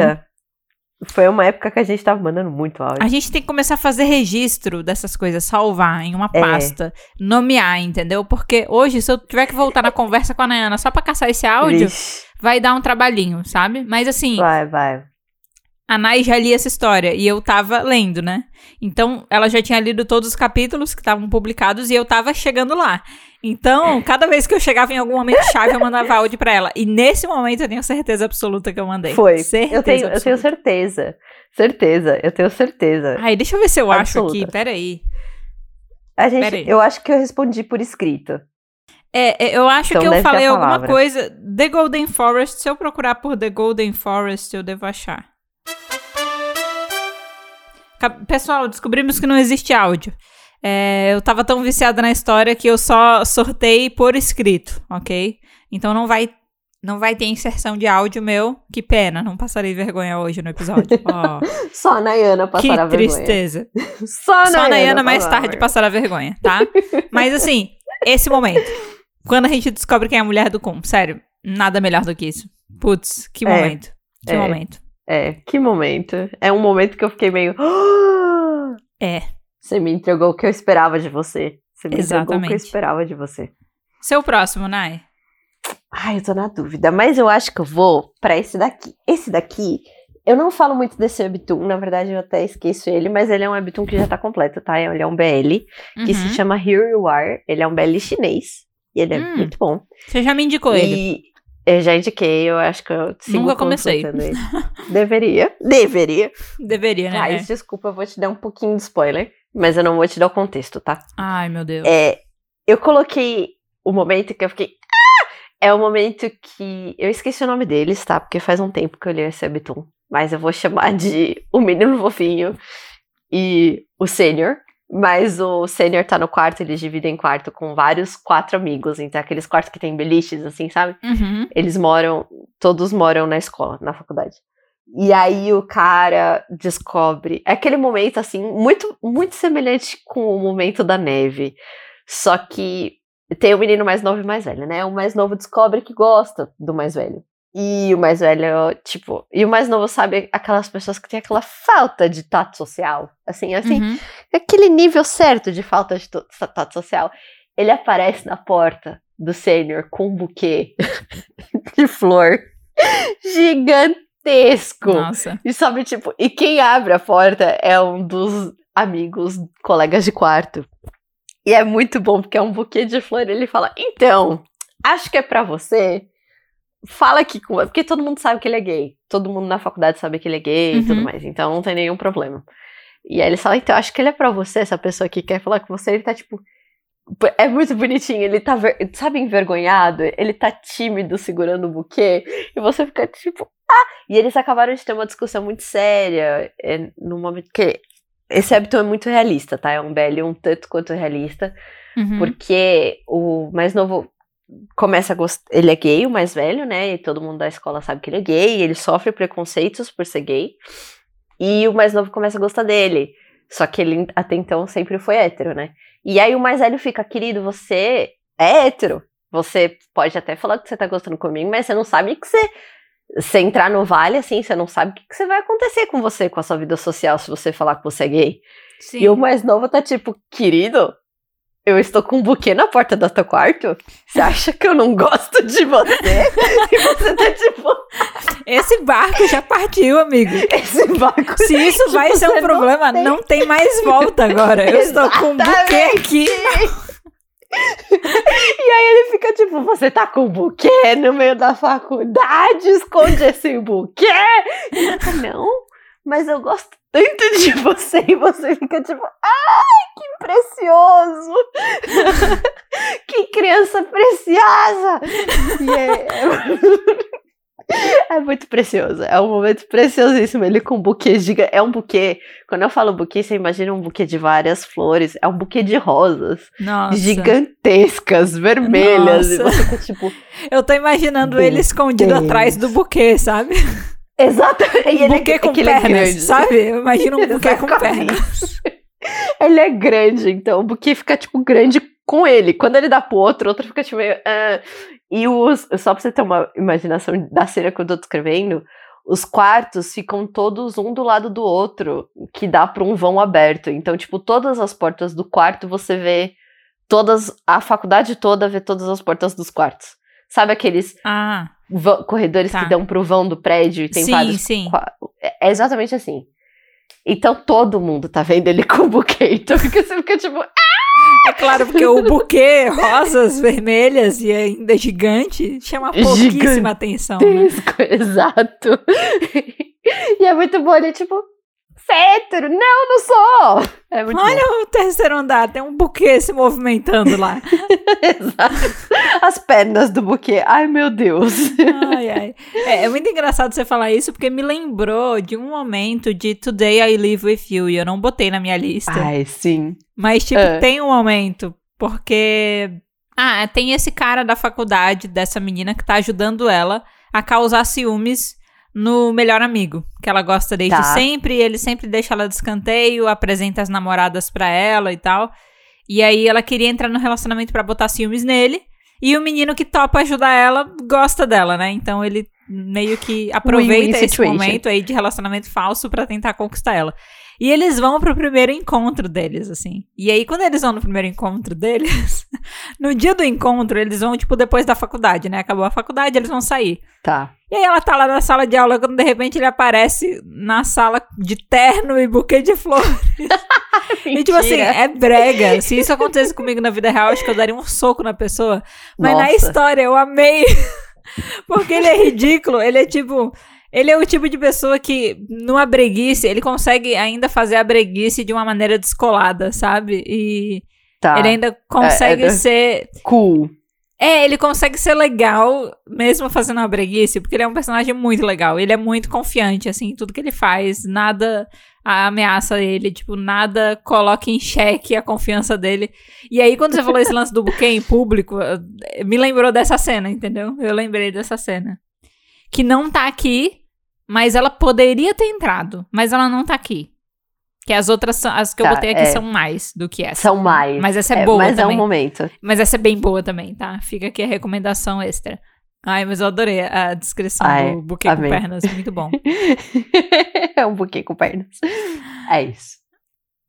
Foi uma época que a gente tava mandando muito áudio. A gente tem que começar a fazer registro dessas coisas, salvar em uma é. pasta, nomear, entendeu? Porque hoje, se eu tiver que voltar na conversa com a Nayana só pra caçar esse áudio, Vixe. vai dar um trabalhinho, sabe? Mas assim. Vai, vai a Nai já lia essa história e eu tava lendo, né? Então, ela já tinha lido todos os capítulos que estavam publicados e eu tava chegando lá. Então, cada vez que eu chegava em algum momento chave, eu mandava áudio pra ela. E nesse momento eu tenho certeza absoluta que eu mandei. Foi. Certeza eu tenho, eu tenho certeza. Certeza, eu tenho certeza. Ai, deixa eu ver se eu absoluta. acho aqui. Peraí. A gente, Peraí. eu acho que eu respondi por escrito. É, é eu acho então que eu falei alguma coisa. The Golden Forest, se eu procurar por The Golden Forest, eu devo achar. Pessoal, descobrimos que não existe áudio. É, eu tava tão viciada na história que eu só sortei por escrito, ok? Então não vai, não vai ter inserção de áudio meu. Que pena, não passarei vergonha hoje no episódio. Oh. só a Nayana passará vergonha. Que tristeza. Só a Nayana, só a Nayana mais tarde passará vergonha, tá? Mas assim, esse momento. Quando a gente descobre quem é a mulher do Cum, sério, nada melhor do que isso. Putz, que é, momento. Que é. momento. É, que momento. É um momento que eu fiquei meio. É. Você me entregou o que eu esperava de você. Você me Exatamente. entregou o que eu esperava de você. Seu próximo, Nai. Ai, eu tô na dúvida, mas eu acho que eu vou para esse daqui. Esse daqui, eu não falo muito desse webtoon, na verdade eu até esqueço ele, mas ele é um webtoon que já tá completo, tá? Ele é um BL, que uhum. se chama Here You Are. Ele é um BL chinês, e ele é hum. muito bom. Você já me indicou e... ele. Eu já indiquei, eu acho que eu Nunca comecei. Deveria. Deveria. Deveria, né? Mas, desculpa, eu vou te dar um pouquinho de spoiler, mas eu não vou te dar o contexto, tá? Ai, meu Deus. É, eu coloquei o momento que eu fiquei. Ah! É o momento que. Eu esqueci o nome deles, tá? Porque faz um tempo que eu li esse webtoon. Mas eu vou chamar de O Menino Fofinho e o Sênior. Mas o sênior tá no quarto, eles dividem quarto com vários quatro amigos. Então, aqueles quartos que tem beliches, assim, sabe? Uhum. Eles moram, todos moram na escola, na faculdade. E aí o cara descobre. É aquele momento, assim, muito, muito semelhante com o momento da neve. Só que tem o menino mais novo e mais velho, né? O mais novo descobre que gosta do mais velho. E o mais velho, tipo, e o mais novo sabe aquelas pessoas que têm aquela falta de tato social, assim, assim, uhum. aquele nível certo de falta de tato social. Ele aparece na porta do sênior com um buquê de flor gigantesco. Nossa. E sabe, tipo, e quem abre a porta é um dos amigos, colegas de quarto. E é muito bom, porque é um buquê de flor. Ele fala: Então, acho que é para você fala aqui com. Porque todo mundo sabe que ele é gay. Todo mundo na faculdade sabe que ele é gay uhum. e tudo uhum. mais. Então não tem nenhum problema. E aí ele fala, então, acho que ele é pra você, essa pessoa que quer falar com você, ele tá tipo. É muito bonitinho, ele tá, sabe, envergonhado, ele tá tímido segurando o buquê, e você fica tipo, ah! E eles acabaram de ter uma discussão muito séria, é, no momento que. Esse hábito é muito realista, tá? É um BL um tanto quanto realista, uhum. porque o mais novo começa a gostar. Ele é gay, o mais velho, né? E todo mundo da escola sabe que ele é gay. ele sofre preconceitos por ser gay. E o mais novo começa a gostar dele. Só que ele até então sempre foi hétero, né? E aí o mais velho fica, querido, você é hétero. Você pode até falar que você tá gostando comigo, mas você não sabe que você. Entrar no vale, assim, você não sabe o que, que você vai acontecer com você, com a sua vida social, se você falar que você é gay. Sim. E o mais novo tá tipo, querido, eu estou com um buquê na porta do teu quarto? Você acha que eu não gosto de você? e você tá tipo. Esse barco já partiu, amigo. Esse barco. Se isso tipo, vai ser um problema, não tem... não tem... mais volta agora. Eu estou com um buquê aqui. e aí ele fica tipo, você tá com um buquê no meio da faculdade, esconde esse buquê. E não, mas eu gosto tanto de você e você fica tipo, ai, que precioso! que criança preciosa! E é, é, muito precioso, é um momento preciosíssimo. Ele com um buquê gigante. É um buquê. Quando eu falo buquê, você imagina um buquê de várias flores. É um buquê de rosas Nossa. gigantescas, vermelhas. Nossa. E você tá tipo. Eu tô imaginando ele escondido Deus. atrás do buquê, sabe? Exatamente. Um ele buquê é, com pernas, é sabe? Eu imagino um buquê com pernas. ele é grande, então o buquê fica, tipo, grande com ele. Quando ele dá pro outro, o outro fica, tipo, meio... Uh, e os... Só pra você ter uma imaginação da cena que eu tô descrevendo, os quartos ficam todos um do lado do outro, que dá para um vão aberto. Então, tipo, todas as portas do quarto você vê todas... A faculdade toda vê todas as portas dos quartos. Sabe aqueles ah, corredores tá. que dão pro vão do prédio e tem sim, vários. Sim. É, é exatamente assim. Então todo mundo tá vendo ele com o buquê. Então fica, você fica tipo. É claro, porque o buquê, rosas vermelhas e ainda gigante, chama pouquíssima atenção. Né? Exato. E é muito bom, ele é tipo, hétero. Não, não sou. É Olha bom. o terceiro andar, tem um buquê se movimentando lá. Exato. As pernas do buquê. Ai, meu Deus. Ai, ai. É, é, muito engraçado você falar isso, porque me lembrou de um momento de Today I Live With You, e eu não botei na minha lista. Ai, sim. Mas, tipo, uh. tem um momento, porque... Ah, tem esse cara da faculdade, dessa menina, que tá ajudando ela a causar ciúmes no melhor amigo, que ela gosta desde tá. sempre, ele sempre deixa ela de escanteio, apresenta as namoradas pra ela e tal. E aí ela queria entrar no relacionamento para botar ciúmes nele, e o menino que topa ajudar ela gosta dela, né? Então ele meio que aproveita esse momento aí de relacionamento falso para tentar conquistar ela. E eles vão pro primeiro encontro deles, assim. E aí, quando eles vão no primeiro encontro deles, no dia do encontro, eles vão, tipo, depois da faculdade, né? Acabou a faculdade, eles vão sair. Tá. E aí ela tá lá na sala de aula, quando de repente ele aparece na sala de terno e buquê de flores. e tipo assim, é brega. Se isso acontecesse comigo na vida real, acho que eu daria um soco na pessoa. Mas Nossa. na história, eu amei. Porque ele é ridículo, ele é tipo. Ele é o tipo de pessoa que, numa breguice, ele consegue ainda fazer a breguice de uma maneira descolada, sabe? E tá. ele ainda consegue é, é ser. Cool. É, ele consegue ser legal, mesmo fazendo uma breguice, porque ele é um personagem muito legal. Ele é muito confiante, assim, em tudo que ele faz. Nada ameaça ele, tipo, nada coloca em xeque a confiança dele. E aí, quando você falou esse lance do buquê em público, me lembrou dessa cena, entendeu? Eu lembrei dessa cena. Que não tá aqui, mas ela poderia ter entrado, mas ela não tá aqui. Que as outras, as que tá, eu botei aqui é. são mais do que essa. São mais. Mas essa é, é boa mas também. Mas é um momento. Mas essa é bem boa também, tá? Fica aqui a recomendação extra. Ai, mas eu adorei a descrição Ai, do buquê amei. com pernas, muito bom. é um buquê com pernas. É isso.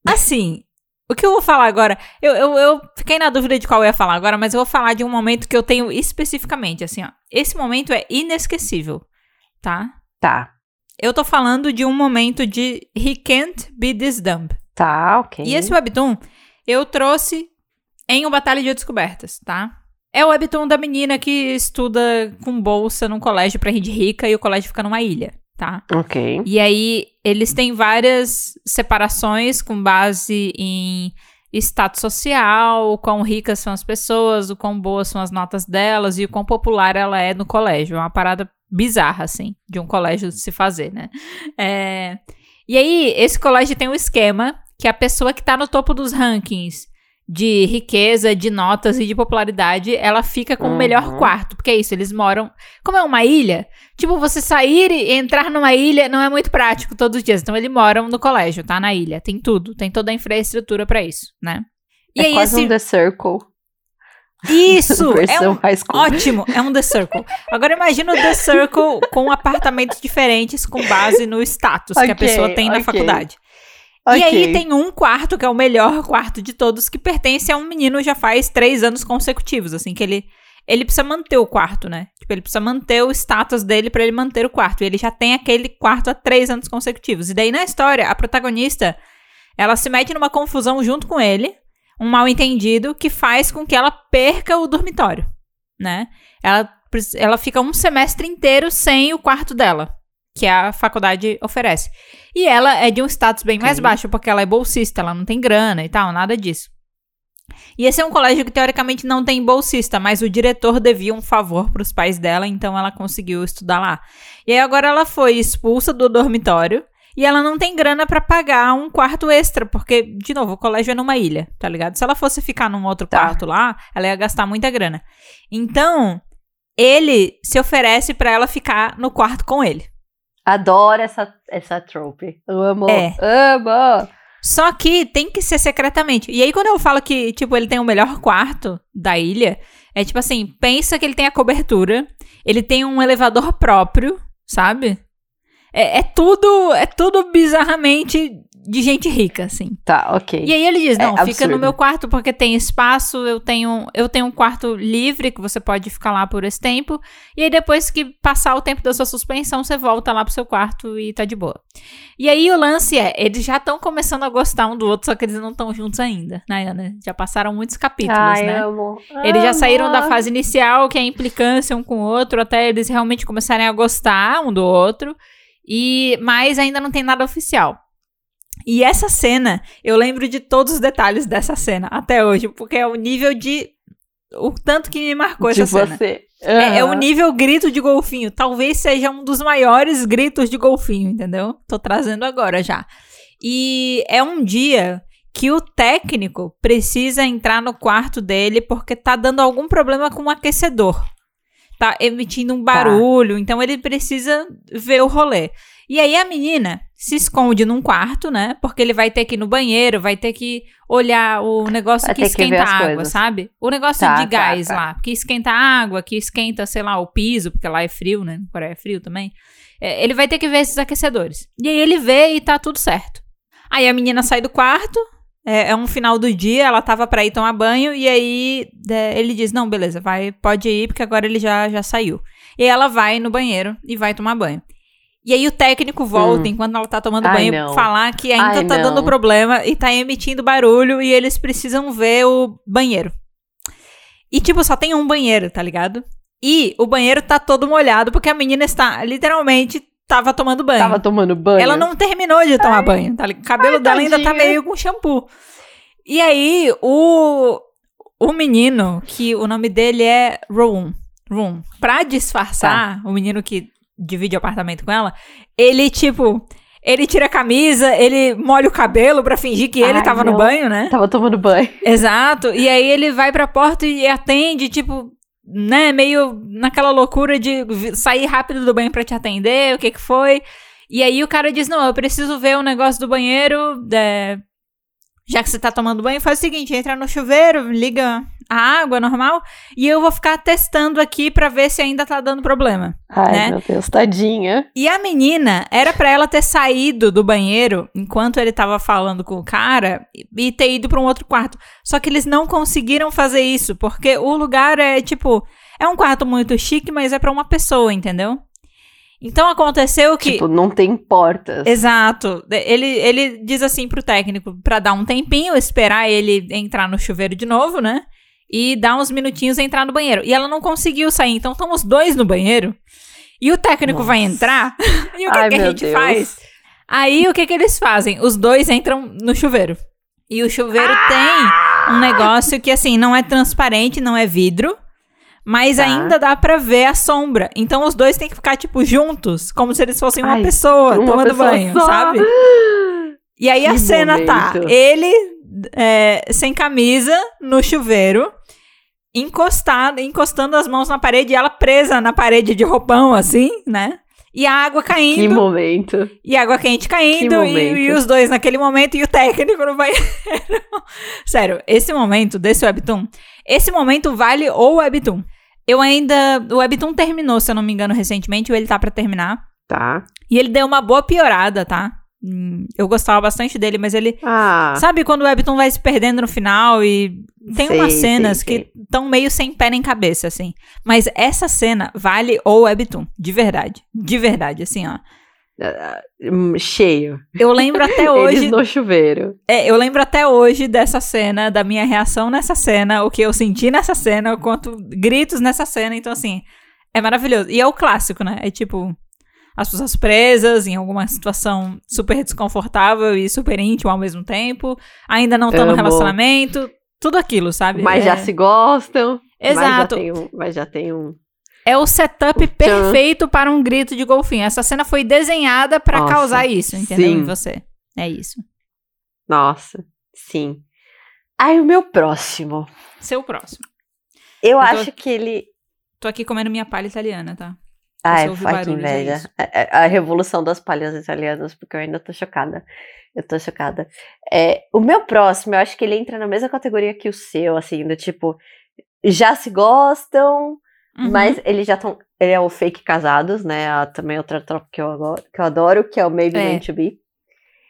Assim, o que eu vou falar agora? Eu, eu, eu fiquei na dúvida de qual eu ia falar agora, mas eu vou falar de um momento que eu tenho especificamente, assim, ó. Esse momento é inesquecível, tá? Tá. Eu tô falando de um momento de He Can't Be This Dumb. Tá, ok. E esse webtoon eu trouxe em o Batalha de Descobertas, tá? É o webtoon da menina que estuda com bolsa num colégio pra gente rica e o colégio fica numa ilha, tá? Ok. E aí eles têm várias separações com base em status social, o quão ricas são as pessoas, o quão boas são as notas delas e o quão popular ela é no colégio. É uma parada bizarra, assim, de um colégio se fazer, né? É... E aí, esse colégio tem um esquema que a pessoa que tá no topo dos rankings de riqueza, de notas e de popularidade, ela fica com uhum. o melhor uhum. quarto. Porque é isso, eles moram. Como é uma ilha, tipo, você sair e entrar numa ilha não é muito prático todos os dias. Então, eles moram no colégio, tá? Na ilha. Tem tudo, tem toda a infraestrutura para isso, né? E é aí, quase esse... um The Circle. Isso! é um, ótimo! É um The Circle. Agora imagina o The Circle com apartamentos diferentes com base no status okay, que a pessoa tem okay. na faculdade. Okay. E aí tem um quarto, que é o melhor quarto de todos, que pertence a um menino já faz três anos consecutivos, assim, que ele ele precisa manter o quarto, né? Tipo, ele precisa manter o status dele para ele manter o quarto. E ele já tem aquele quarto há três anos consecutivos. E daí na história, a protagonista, ela se mete numa confusão junto com ele, um mal entendido que faz com que ela perca o dormitório, né? Ela, ela fica um semestre inteiro sem o quarto dela, que a faculdade oferece. E ela é de um status bem mais baixo, porque ela é bolsista, ela não tem grana e tal, nada disso. E esse é um colégio que teoricamente não tem bolsista, mas o diretor devia um favor para os pais dela, então ela conseguiu estudar lá. E aí agora ela foi expulsa do dormitório e ela não tem grana para pagar um quarto extra, porque, de novo, o colégio é numa ilha, tá ligado? Se ela fosse ficar num outro tá. quarto lá, ela ia gastar muita grana. Então, ele se oferece para ela ficar no quarto com ele. Adoro essa, essa trope. Amo. É. Amo. Só que tem que ser secretamente. E aí, quando eu falo que, tipo, ele tem o melhor quarto da ilha, é tipo assim, pensa que ele tem a cobertura, ele tem um elevador próprio, sabe? É, é tudo, é tudo bizarramente de gente rica, assim. Tá, ok. E aí ele diz: é não, é fica no meu quarto porque tem espaço, eu tenho, eu tenho um quarto livre que você pode ficar lá por esse tempo. E aí, depois que passar o tempo da sua suspensão, você volta lá pro seu quarto e tá de boa. E aí o lance é, eles já estão começando a gostar um do outro, só que eles não estão juntos ainda, né, Ana? Já passaram muitos capítulos, Ai, né? Amo. Eles já saíram da fase inicial, que é a implicância um com o outro, até eles realmente começarem a gostar um do outro. E mas ainda não tem nada oficial. E essa cena, eu lembro de todos os detalhes dessa cena até hoje, porque é o nível de. O tanto que me marcou de essa você. cena. Uhum. É, é, o nível grito de golfinho. Talvez seja um dos maiores gritos de golfinho, entendeu? Tô trazendo agora já. E é um dia que o técnico precisa entrar no quarto dele porque tá dando algum problema com o aquecedor. Tá emitindo um tá. barulho, tá. então ele precisa ver o rolê. E aí a menina se esconde num quarto, né? Porque ele vai ter que ir no banheiro, vai ter que olhar o negócio vai que esquenta que a água, coisas. sabe? O negócio tá, de tá, gás tá, lá, que esquenta a água, que esquenta, sei lá, o piso, porque lá é frio, né? Coreia é frio também. É, ele vai ter que ver esses aquecedores. E aí ele vê e tá tudo certo. Aí a menina sai do quarto, é, é, um final do dia, ela tava pra ir tomar banho, e aí é, ele diz: Não, beleza, vai, pode ir, porque agora ele já, já saiu. E ela vai no banheiro e vai tomar banho. E aí o técnico volta, hum. enquanto ela tá tomando Ai, banho, não. falar que ainda Ai, tá não. dando problema e tá emitindo barulho e eles precisam ver o banheiro. E, tipo, só tem um banheiro, tá ligado? E o banheiro tá todo molhado porque a menina está, literalmente, tava tomando banho. Tava tomando banho. Ela não terminou de tomar Ai. banho, tá? O cabelo dela tadinha. ainda tá meio com shampoo. E aí, o, o menino, que o nome dele é Room, Room, pra disfarçar, tá. o menino que divide apartamento com ela, ele, tipo, ele tira a camisa, ele molha o cabelo para fingir que ele Ai, tava não. no banho, né? Tava tomando banho. Exato. E aí ele vai pra porta e atende, tipo, né, meio naquela loucura de sair rápido do banho para te atender, o que que foi. E aí o cara diz: Não, eu preciso ver o negócio do banheiro. É, já que você tá tomando banho, faz o seguinte: entra no chuveiro, liga a água normal e eu vou ficar testando aqui para ver se ainda tá dando problema. Ai, né? meu Deus, tadinha. E a menina era para ela ter saído do banheiro enquanto ele tava falando com o cara e ter ido para um outro quarto. Só que eles não conseguiram fazer isso porque o lugar é tipo é um quarto muito chique, mas é para uma pessoa, entendeu? Então aconteceu que. Tipo, não tem portas. Exato. Ele, ele diz assim pro técnico para dar um tempinho, esperar ele entrar no chuveiro de novo, né? E dar uns minutinhos e entrar no banheiro. E ela não conseguiu sair, então estão os dois no banheiro. E o técnico Nossa. vai entrar. e o que, Ai, que a gente Deus. faz? Aí o que, que eles fazem? Os dois entram no chuveiro. E o chuveiro ah! tem um negócio que, assim, não é transparente, não é vidro mas tá. ainda dá para ver a sombra. Então os dois têm que ficar, tipo, juntos, como se eles fossem uma Ai, pessoa uma tomando pessoa banho, só. sabe? E aí que a cena tá momento. tá ele é, sem camisa no chuveiro, encostado, encostando as mãos na parede e ela presa na parede de roupão, assim, né? E a água caindo. Que momento. E a água quente caindo. E, e, os dois naquele momento. E o técnico no banheiro. Sério, esse momento desse Webtoon. Esse momento vale o Webtoon. Eu ainda. O Webtoon terminou, se eu não me engano, recentemente. Ou ele tá para terminar. Tá. E ele deu uma boa piorada, tá? Hum, eu gostava bastante dele, mas ele. Ah. Sabe quando o Webtoon vai se perdendo no final e. Tem sei, umas cenas sei, sei. que estão meio sem pé nem cabeça, assim. Mas essa cena vale o Webtoon, de verdade. De verdade, assim, ó. Uh, cheio. Eu lembro até hoje. Eles no chuveiro. É, eu lembro até hoje dessa cena, da minha reação nessa cena, o que eu senti nessa cena, o quanto gritos nessa cena. Então, assim, é maravilhoso. E é o clássico, né? É tipo as pessoas presas em alguma situação super desconfortável e super íntima ao mesmo tempo, ainda não estão no relacionamento, tudo aquilo, sabe? Mas é... já se gostam. Exato. Mas já tem um. Mas já tem um... É o setup perfeito para um grito de golfinho. Essa cena foi desenhada para causar isso, entendeu? Sim. Em você. É isso. Nossa, sim. Aí o meu próximo. Seu próximo. Eu, eu acho tô... que ele. Tô aqui comendo minha palha italiana, tá? Ai, fuck inveja. É a, a, revolução das palhas italianas, porque eu ainda tô chocada. Eu tô chocada. É, o meu próximo, eu acho que ele entra na mesma categoria que o seu, assim, do tipo, já se gostam, uhum. mas eles já estão. Ele é o fake casados, né? A, também outra tropa que eu, que eu adoro, que é o Maybe é. Meant to Be.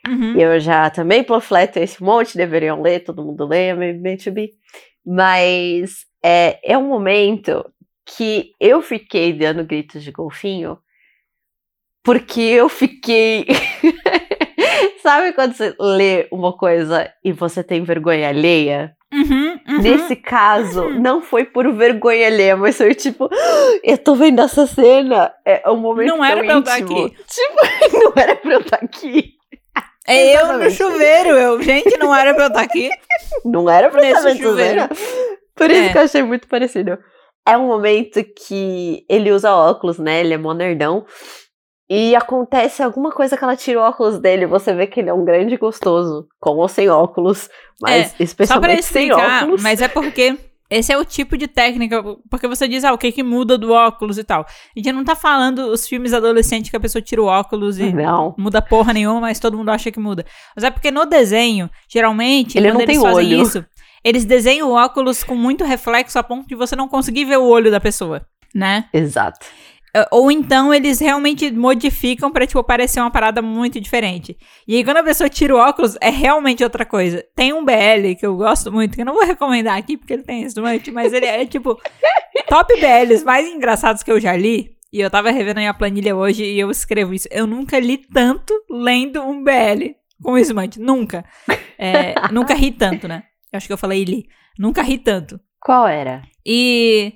Uhum. Eu já também panfleto esse monte, deveriam ler, todo mundo leia Maybe Meant to Be. Mas é, é um momento que eu fiquei dando gritos de golfinho porque eu fiquei. Sabe quando você lê uma coisa e você tem vergonha alheia? Uhum, uhum, Nesse caso, uhum. não foi por vergonha alheia, mas foi tipo, ah, eu tô vendo essa cena. É um momento Não era pra eu estar aqui. Tipo, não era pra eu estar aqui. É eu no chuveiro, eu. Gente, não era pra eu estar aqui. Não era pra eu estar nesse chuveiro. Por isso é. que eu achei muito parecido é um momento que ele usa óculos, né? Ele é mó nerdão. E acontece alguma coisa que ela tira o óculos dele, você vê que ele é um grande gostoso, com ou sem óculos, mas é, especialmente só pra explicar, sem óculos. Mas é porque esse é o tipo de técnica, porque você diz, ah, o que que muda do óculos e tal. A gente não tá falando os filmes adolescentes que a pessoa tira o óculos e não. muda porra nenhuma, mas todo mundo acha que muda. Mas é porque no desenho, geralmente, ele quando não eles tem fazem olho. isso, eles desenham o óculos com muito reflexo a ponto de você não conseguir ver o olho da pessoa, né? Exato. É, ou então eles realmente modificam pra, tipo, parecer uma parada muito diferente. E aí, quando a pessoa tira o óculos, é realmente outra coisa. Tem um BL que eu gosto muito, que eu não vou recomendar aqui porque ele tem estudante, mas ele é, tipo, top BLs mais engraçados que eu já li. E eu tava revendo a minha planilha hoje e eu escrevo isso. Eu nunca li tanto lendo um BL com Smut. Nunca. É, nunca ri tanto, né? Eu acho que eu falei li. Nunca ri tanto. Qual era? E.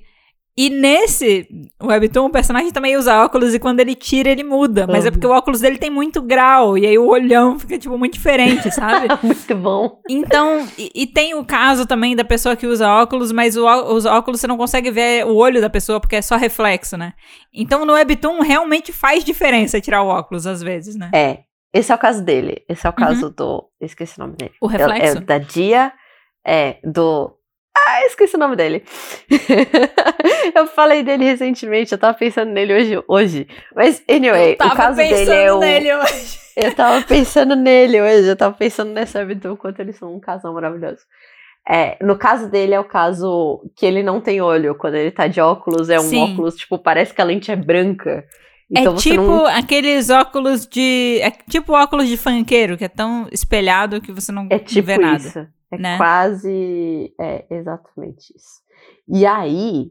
E nesse webtoon, o personagem também usa óculos e quando ele tira, ele muda. Mas uhum. é porque o óculos dele tem muito grau. E aí o olhão fica, tipo, muito diferente, sabe? muito bom. Então, e, e, tem o caso também da pessoa que usa óculos, mas o, os óculos você não consegue ver o olho da pessoa porque é só reflexo, né? Então no webtoon realmente faz diferença tirar o óculos às vezes, né? É. Esse é o caso dele. Esse é o caso uhum. do. Esqueci o nome dele. O reflexo? É, é da Dia é, do. Ah, esqueci o nome dele. eu falei dele recentemente, eu tava pensando nele hoje. hoje. Mas, anyway, o caso dele é o. Nele hoje. Eu tava pensando nele hoje, eu tava pensando nessa do quanto eles são um casal maravilhoso. É, no caso dele é o caso que ele não tem olho. Quando ele tá de óculos, é um Sim. óculos, tipo, parece que a lente é branca. É então é tipo não... aqueles óculos de. É tipo óculos de funkeiro, que é tão espelhado que você não é tipo vê nada. Isso. É né? quase. É exatamente isso. E aí,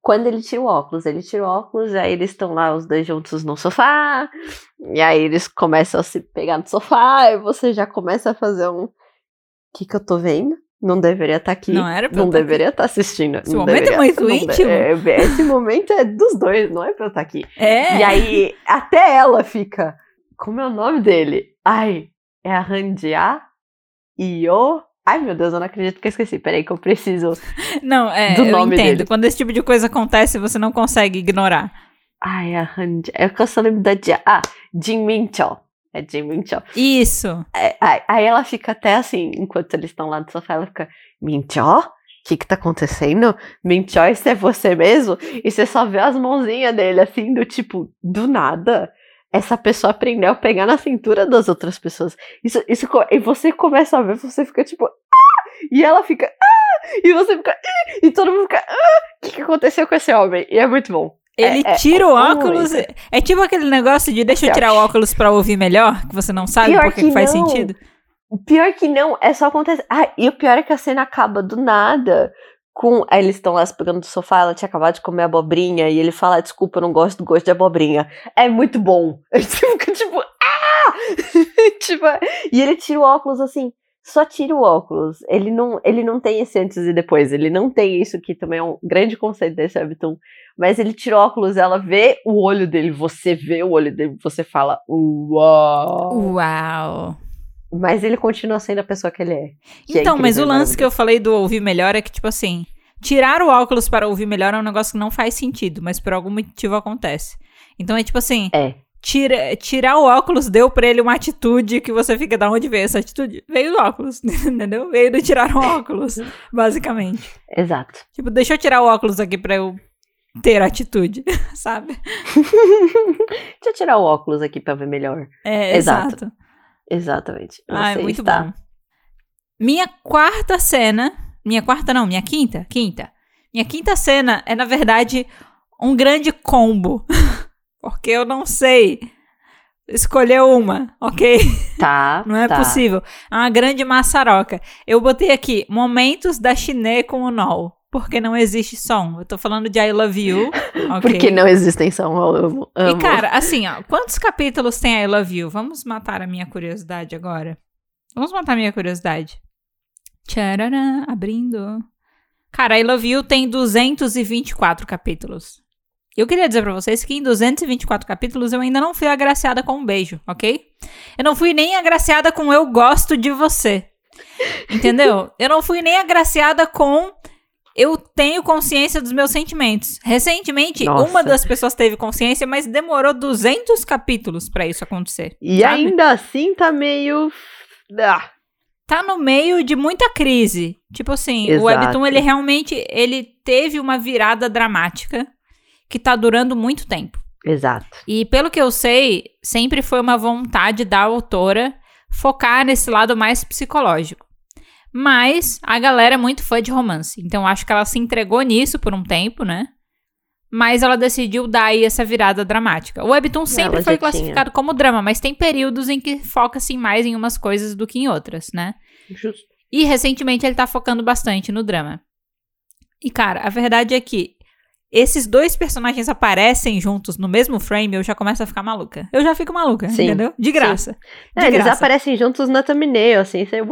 quando ele tira o óculos, ele tira o óculos, e aí eles estão lá os dois juntos no sofá, e aí eles começam a se pegar no sofá, e você já começa a fazer um. O que, que eu tô vendo? Não deveria estar tá aqui. Não era pra Não tá deveria estar tá assistindo. Esse momento é deveria, é muito íntimo. De, é, esse momento é dos dois, não é pra eu estar tá aqui. É. E aí, até ela fica. Como é o nome dele? Ai, é a Randia Io Ai, meu Deus, eu não acredito que eu esqueci. Peraí, que eu preciso. Não, é. Do eu nome entendo. Dele. Quando esse tipo de coisa acontece, você não consegue ignorar. Ai, a Han. É que eu só lembro da. Ah, Jin Min Cho. É Jin Min Cho. Isso. É, aí, aí, ela fica até assim, enquanto eles estão lá no sofá, ela fica. Min Cho? que que tá acontecendo? Min Choice é você mesmo? E você só vê as mãozinhas dele, assim, do tipo, do nada. Essa pessoa aprendeu a pegar na cintura das outras pessoas. Isso, isso, e você começa a ver, você fica tipo, ah! E ela fica, ah! E você fica, ah! E todo mundo fica, ah! O que, que aconteceu com esse homem? E é muito bom. Ele é, tira é, o óculos. É, é tipo aquele negócio de deixa eu tirar o óculos pra ouvir melhor, que você não sabe pior porque que, faz não. sentido. Pior que não, é só acontecer. Ah, e o pior é que a cena acaba do nada. Com. Aí eles estão lá se pegando do sofá, ela tinha acabado de comer abobrinha, e ele fala: Desculpa, eu não gosto do gosto de abobrinha. É muito bom. Fica tipo, ah! tipo, e ele tira o óculos assim só tira o óculos. Ele não, ele não tem esse antes e depois. Ele não tem isso que também é um grande conceito desse Webtoon. Mas ele tira o óculos, ela vê o olho dele, você vê o olho dele, você fala, uau! Uau! Mas ele continua sendo a pessoa que ele é. Que então, é mas o lance que eu falei do ouvir melhor é que, tipo assim, tirar o óculos para ouvir melhor é um negócio que não faz sentido, mas por algum motivo acontece. Então é tipo assim. É tira, tirar o óculos deu pra ele uma atitude que você fica, da onde veio essa atitude? Veio do óculos, entendeu? Veio do tirar o óculos, basicamente. Exato. Tipo, deixa eu tirar o óculos aqui pra eu ter atitude, sabe? deixa eu tirar o óculos aqui pra ver melhor. É, exato. exato. Exatamente. Você ah, é muito está... bom. Minha quarta cena, minha quarta não, minha quinta, quinta. Minha quinta cena é, na verdade, um grande combo. Porque eu não sei escolher uma, ok? Tá. não é tá. possível. É uma grande maçaroca. Eu botei aqui momentos da Chine com o Nol. Porque não existe som. Eu tô falando de I Love You. Okay? Porque não existem som, eu amo, amo. E, cara, assim, ó, quantos capítulos tem I Love You? Vamos matar a minha curiosidade agora. Vamos matar a minha curiosidade. Tcharará, abrindo. Cara, I Love You tem 224 capítulos. Eu queria dizer para vocês que em 224 capítulos eu ainda não fui agraciada com um beijo, ok? Eu não fui nem agraciada com eu gosto de você. Entendeu? eu não fui nem agraciada com eu tenho consciência dos meus sentimentos. Recentemente, Nossa. uma das pessoas teve consciência, mas demorou 200 capítulos para isso acontecer. E sabe? ainda assim tá meio. Ah. Tá no meio de muita crise. Tipo assim, Exato. o Webtoon, ele realmente ele teve uma virada dramática que tá durando muito tempo. Exato. E pelo que eu sei, sempre foi uma vontade da autora focar nesse lado mais psicológico. Mas a galera é muito fã de romance. Então acho que ela se entregou nisso por um tempo, né? Mas ela decidiu dar aí essa virada dramática. O Webtoon sempre ela foi classificado tinha. como drama, mas tem períodos em que foca-se mais em umas coisas do que em outras, né? Justo. E recentemente ele tá focando bastante no drama. E cara, a verdade é que esses dois personagens aparecem juntos no mesmo frame, eu já começo a ficar maluca. Eu já fico maluca, sim, entendeu? De graça. De é, graça. Eles aparecem juntos na thumbnail, assim, você, uf!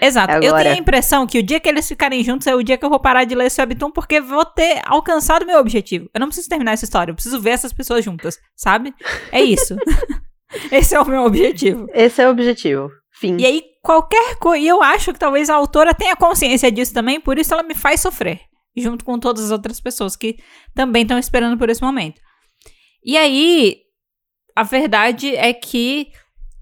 Exato. Agora. Eu tenho a impressão que o dia que eles ficarem juntos é o dia que eu vou parar de ler esse webtoon, porque vou ter alcançado meu objetivo. Eu não preciso terminar essa história, eu preciso ver essas pessoas juntas, sabe? É isso. Esse é o meu objetivo. Esse é o objetivo. Fim. E aí, qualquer coisa. E eu acho que talvez a autora tenha consciência disso também, por isso ela me faz sofrer junto com todas as outras pessoas que também estão esperando por esse momento. E aí, a verdade é que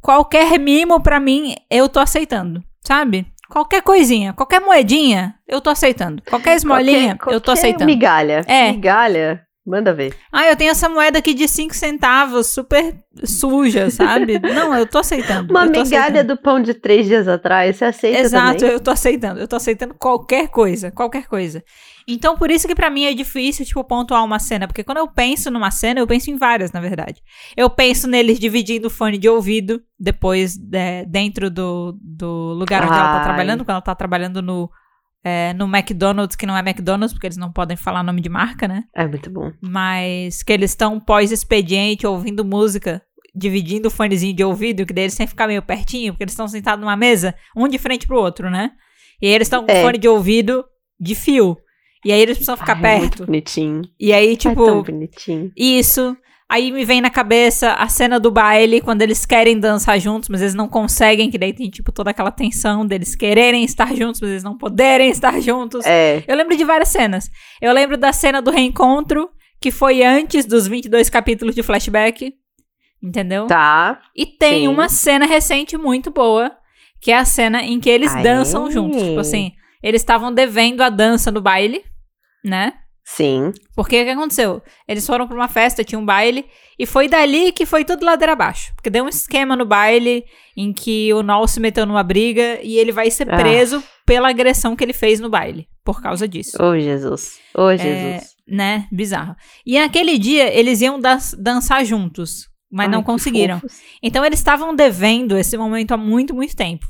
qualquer mimo para mim eu tô aceitando, sabe? Qualquer coisinha, qualquer moedinha, eu tô aceitando. Qualquer esmolinha, qualquer, eu tô aceitando. Migalha. É. Migalha. Manda ver. Ah, eu tenho essa moeda aqui de 5 centavos, super suja, sabe? Não, eu tô aceitando. Uma tô migalha aceitando. do pão de três dias atrás, você aceita Exato, também? eu tô aceitando. Eu tô aceitando qualquer coisa, qualquer coisa. Então, por isso que para mim é difícil, tipo, pontuar uma cena. Porque quando eu penso numa cena, eu penso em várias, na verdade. Eu penso neles dividindo o fone de ouvido, depois, é, dentro do, do lugar onde Ai. ela tá trabalhando, quando ela tá trabalhando no é, no McDonald's, que não é McDonald's, porque eles não podem falar nome de marca, né? É muito bom. Mas que eles estão pós-expediente ouvindo música, dividindo o fonezinho de ouvido, que daí eles sempre ficar meio pertinho, porque eles estão sentados numa mesa, um de frente pro outro, né? E aí eles estão com é. fone de ouvido de fio. E aí eles precisam ficar Ai, perto. É muito bonitinho. E aí, tipo. É tão bonitinho. Isso. Aí me vem na cabeça a cena do baile, quando eles querem dançar juntos, mas eles não conseguem, que daí tem, tipo, toda aquela tensão deles quererem estar juntos, mas eles não poderem estar juntos. É. Eu lembro de várias cenas. Eu lembro da cena do reencontro, que foi antes dos 22 capítulos de flashback. Entendeu? Tá. E tem sim. uma cena recente muito boa, que é a cena em que eles Aê. dançam juntos. Tipo assim, eles estavam devendo a dança no baile, né? Sim. Porque o que aconteceu? Eles foram pra uma festa, tinha um baile, e foi dali que foi tudo ladeira abaixo. Porque deu um esquema no baile em que o Noel se meteu numa briga e ele vai ser ah. preso ah. pela agressão que ele fez no baile, por causa disso. Oh, Jesus. Oh, Jesus. É, né? Bizarro. E naquele dia eles iam dançar juntos, mas Ai, não conseguiram. Então eles estavam devendo esse momento há muito, muito tempo.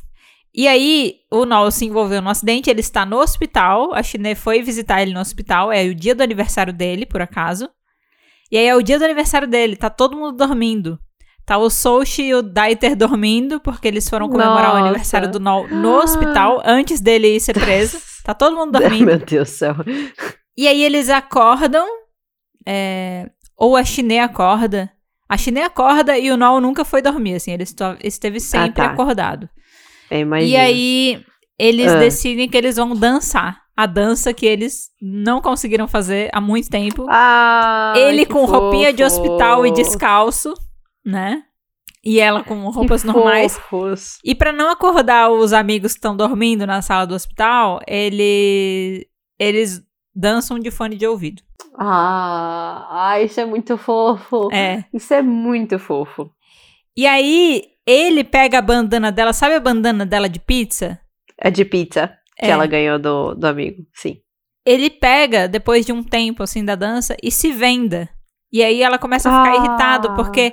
E aí, o Noel se envolveu no acidente, ele está no hospital, a Chine foi visitar ele no hospital, é o dia do aniversário dele, por acaso. E aí é o dia do aniversário dele, tá todo mundo dormindo. Tá o Sochi e o Daiter dormindo, porque eles foram comemorar Nossa. o aniversário do Noel no ah. hospital, antes dele ser preso. Tá todo mundo dormindo. Meu Deus do céu. E aí eles acordam, é, ou a Chine acorda. A Chine acorda e o Noel nunca foi dormir, assim, ele esteve sempre ah, tá. acordado. E aí eles ah. decidem que eles vão dançar. A dança que eles não conseguiram fazer há muito tempo. Ah, Ele com fofo. roupinha de hospital e descalço, né? E ela com roupas que normais. Fofos. E para não acordar os amigos que estão dormindo na sala do hospital, ele, eles dançam de fone de ouvido. Ah, ah, isso é muito fofo. É. Isso é muito fofo. E aí, ele pega a bandana dela, sabe a bandana dela de pizza? É de pizza, que é. ela ganhou do, do amigo, sim. Ele pega, depois de um tempo, assim, da dança, e se venda. E aí ela começa a ficar ah. irritado, porque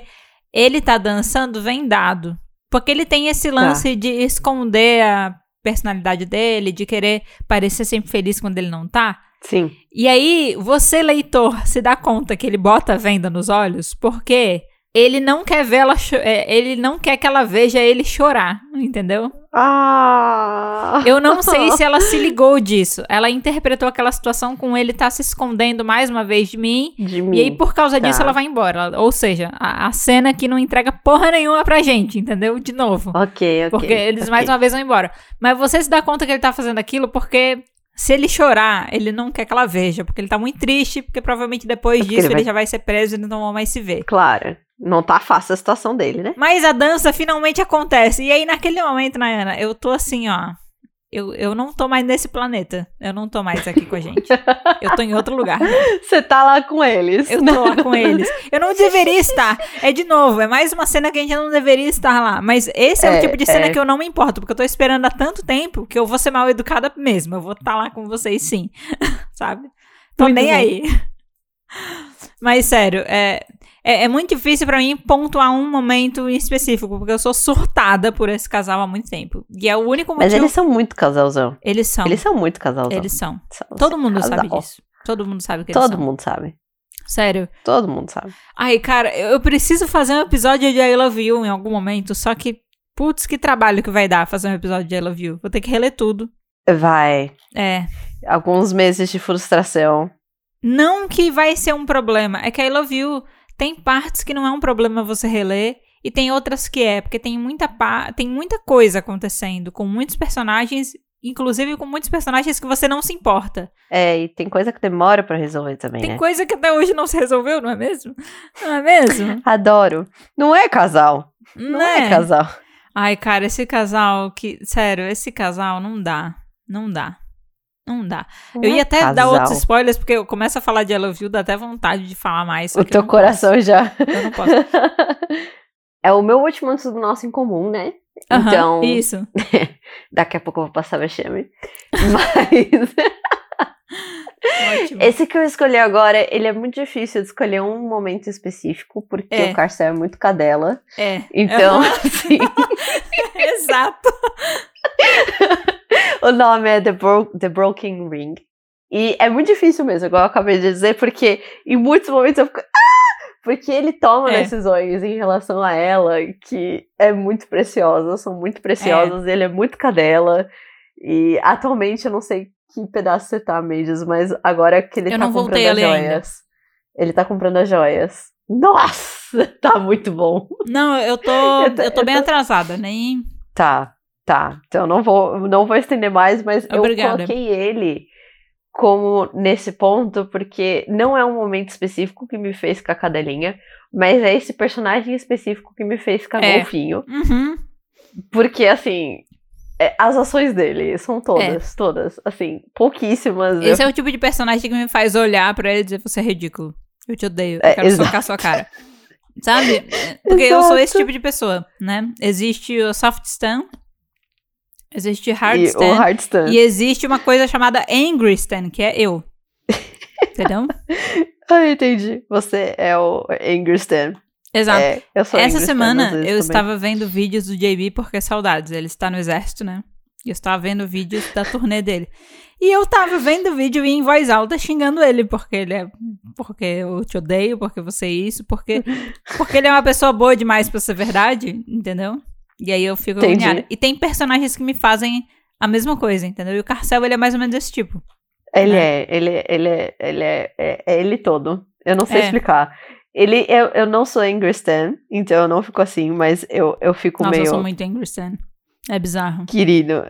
ele tá dançando vendado. Porque ele tem esse tá. lance tá. de esconder a personalidade dele, de querer parecer sempre feliz quando ele não tá. Sim. E aí, você, leitor, se dá conta que ele bota a venda nos olhos, porque ele não quer ver ela é, ele não quer que ela veja ele chorar, entendeu? Ah. Eu não sei se ela se ligou disso. Ela interpretou aquela situação com ele tá se escondendo mais uma vez de mim. De mim. E aí, por causa tá. disso, ela vai embora. Ou seja, a, a, cena que não entrega porra nenhuma pra gente, entendeu? De novo. Ok, ok. Porque eles okay. mais uma vez vão embora. Mas você se dá conta que ele tá fazendo aquilo porque se ele chorar, ele não quer que ela veja, porque ele tá muito triste, porque provavelmente depois é disso ele, vai... ele, já vai ser preso e não vão mais se ver. Claro. Não tá fácil a situação dele, né? Mas a dança finalmente acontece. E aí, naquele momento, Nayana, eu tô assim, ó. Eu, eu não tô mais nesse planeta. Eu não tô mais aqui com a gente. Eu tô em outro lugar. Você tá lá com eles. Eu tô lá com eles. Eu não deveria estar. É de novo, é mais uma cena que a gente não deveria estar lá. Mas esse é, é o tipo de cena é. que eu não me importo, porque eu tô esperando há tanto tempo que eu vou ser mal educada mesmo. Eu vou estar tá lá com vocês sim. Sabe? Tô Muito nem bom. aí. Mas sério, é, é, é muito difícil para mim pontuar um momento em específico, porque eu sou surtada por esse casal há muito tempo. E é o único motivo... Mas eles são muito casalzão. Eles são. Eles são muito casalzão. Eles são. são Todo mundo casal. sabe disso. Todo mundo sabe que Todo eles são. Todo mundo sabe. Sério. Todo mundo sabe. Ai, cara, eu preciso fazer um episódio de I Love You em algum momento, só que, putz, que trabalho que vai dar fazer um episódio de I Love You. Vou ter que reler tudo. Vai. É. Alguns meses de frustração. Não que vai ser um problema, é que I Love You tem partes que não é um problema você reler e tem outras que é, porque tem muita, tem muita coisa acontecendo com muitos personagens, inclusive com muitos personagens que você não se importa. É, e tem coisa que demora para resolver também, tem né? coisa que até hoje não se resolveu, não é mesmo? Não é mesmo? Adoro. Não é casal. Não, não é. é casal. Ai, cara, esse casal que, sério, esse casal não dá. Não dá. Não dá. Não eu ia até casal. dar outros spoilers, porque eu começo a falar de I Love You, dá até vontade de falar mais. O teu coração posso. já. Eu não posso. é o meu último antes do nosso em comum, né? Uhum, então. Isso. daqui a pouco eu vou passar vexame. Mas. Ótimo. Esse que eu escolhi agora, ele é muito difícil de escolher um momento específico, porque é. o Carcel é muito cadela. É. Então, assim. Exato. O nome é The, Bro The Broken Ring. E é muito difícil mesmo, igual eu acabei de dizer, porque em muitos momentos eu fico. Ah! Porque ele toma é. decisões em relação a ela que é muito preciosa, são muito preciosas, é. ele é muito cadela. E atualmente eu não sei que pedaço você tá, Mendes, mas agora que ele eu tá comprando as joias. Ainda. Ele tá comprando as joias. Nossa, tá muito bom. Não, eu tô, eu tô, eu tô bem eu tô... atrasada, nem. Tá, Tá, então não vou, não vou estender mais, mas Obrigada. eu coloquei ele como nesse ponto, porque não é um momento específico que me fez ficar cadelinha, mas é esse personagem específico que me fez ficar é. golfinho. Uhum. Porque, assim, é, as ações dele são todas, é. todas, assim, pouquíssimas. Esse eu... é o tipo de personagem que me faz olhar pra ele e dizer, você é ridículo. Eu te odeio, eu é, quero exato. socar sua cara. Sabe? Porque exato. eu sou esse tipo de pessoa, né? Existe o soft stan, existe hard e, stan, hard stan. E existe uma coisa chamada angry stan, que é eu. Entendeu? ah, entendi. Você é o angry stan. Exato. É, Essa semana eu também. estava vendo vídeos do JB porque saudades. Ele está no exército, né? E eu estava vendo vídeos da turnê dele. E eu tava vendo o vídeo em voz alta xingando ele, porque ele é. Porque eu te odeio, porque você é isso, porque. Porque ele é uma pessoa boa demais pra ser verdade, entendeu? E aí eu fico agoniada. E tem personagens que me fazem a mesma coisa, entendeu? E o Carcel, ele é mais ou menos desse tipo. Ele né? é, ele, ele é, ele é, é, é ele todo. Eu não sei é. explicar. Ele, eu, eu não sou Angry Stan, então eu não fico assim, mas eu, eu fico Nossa, meio. eu sou muito Angry Stan. É bizarro. Querido.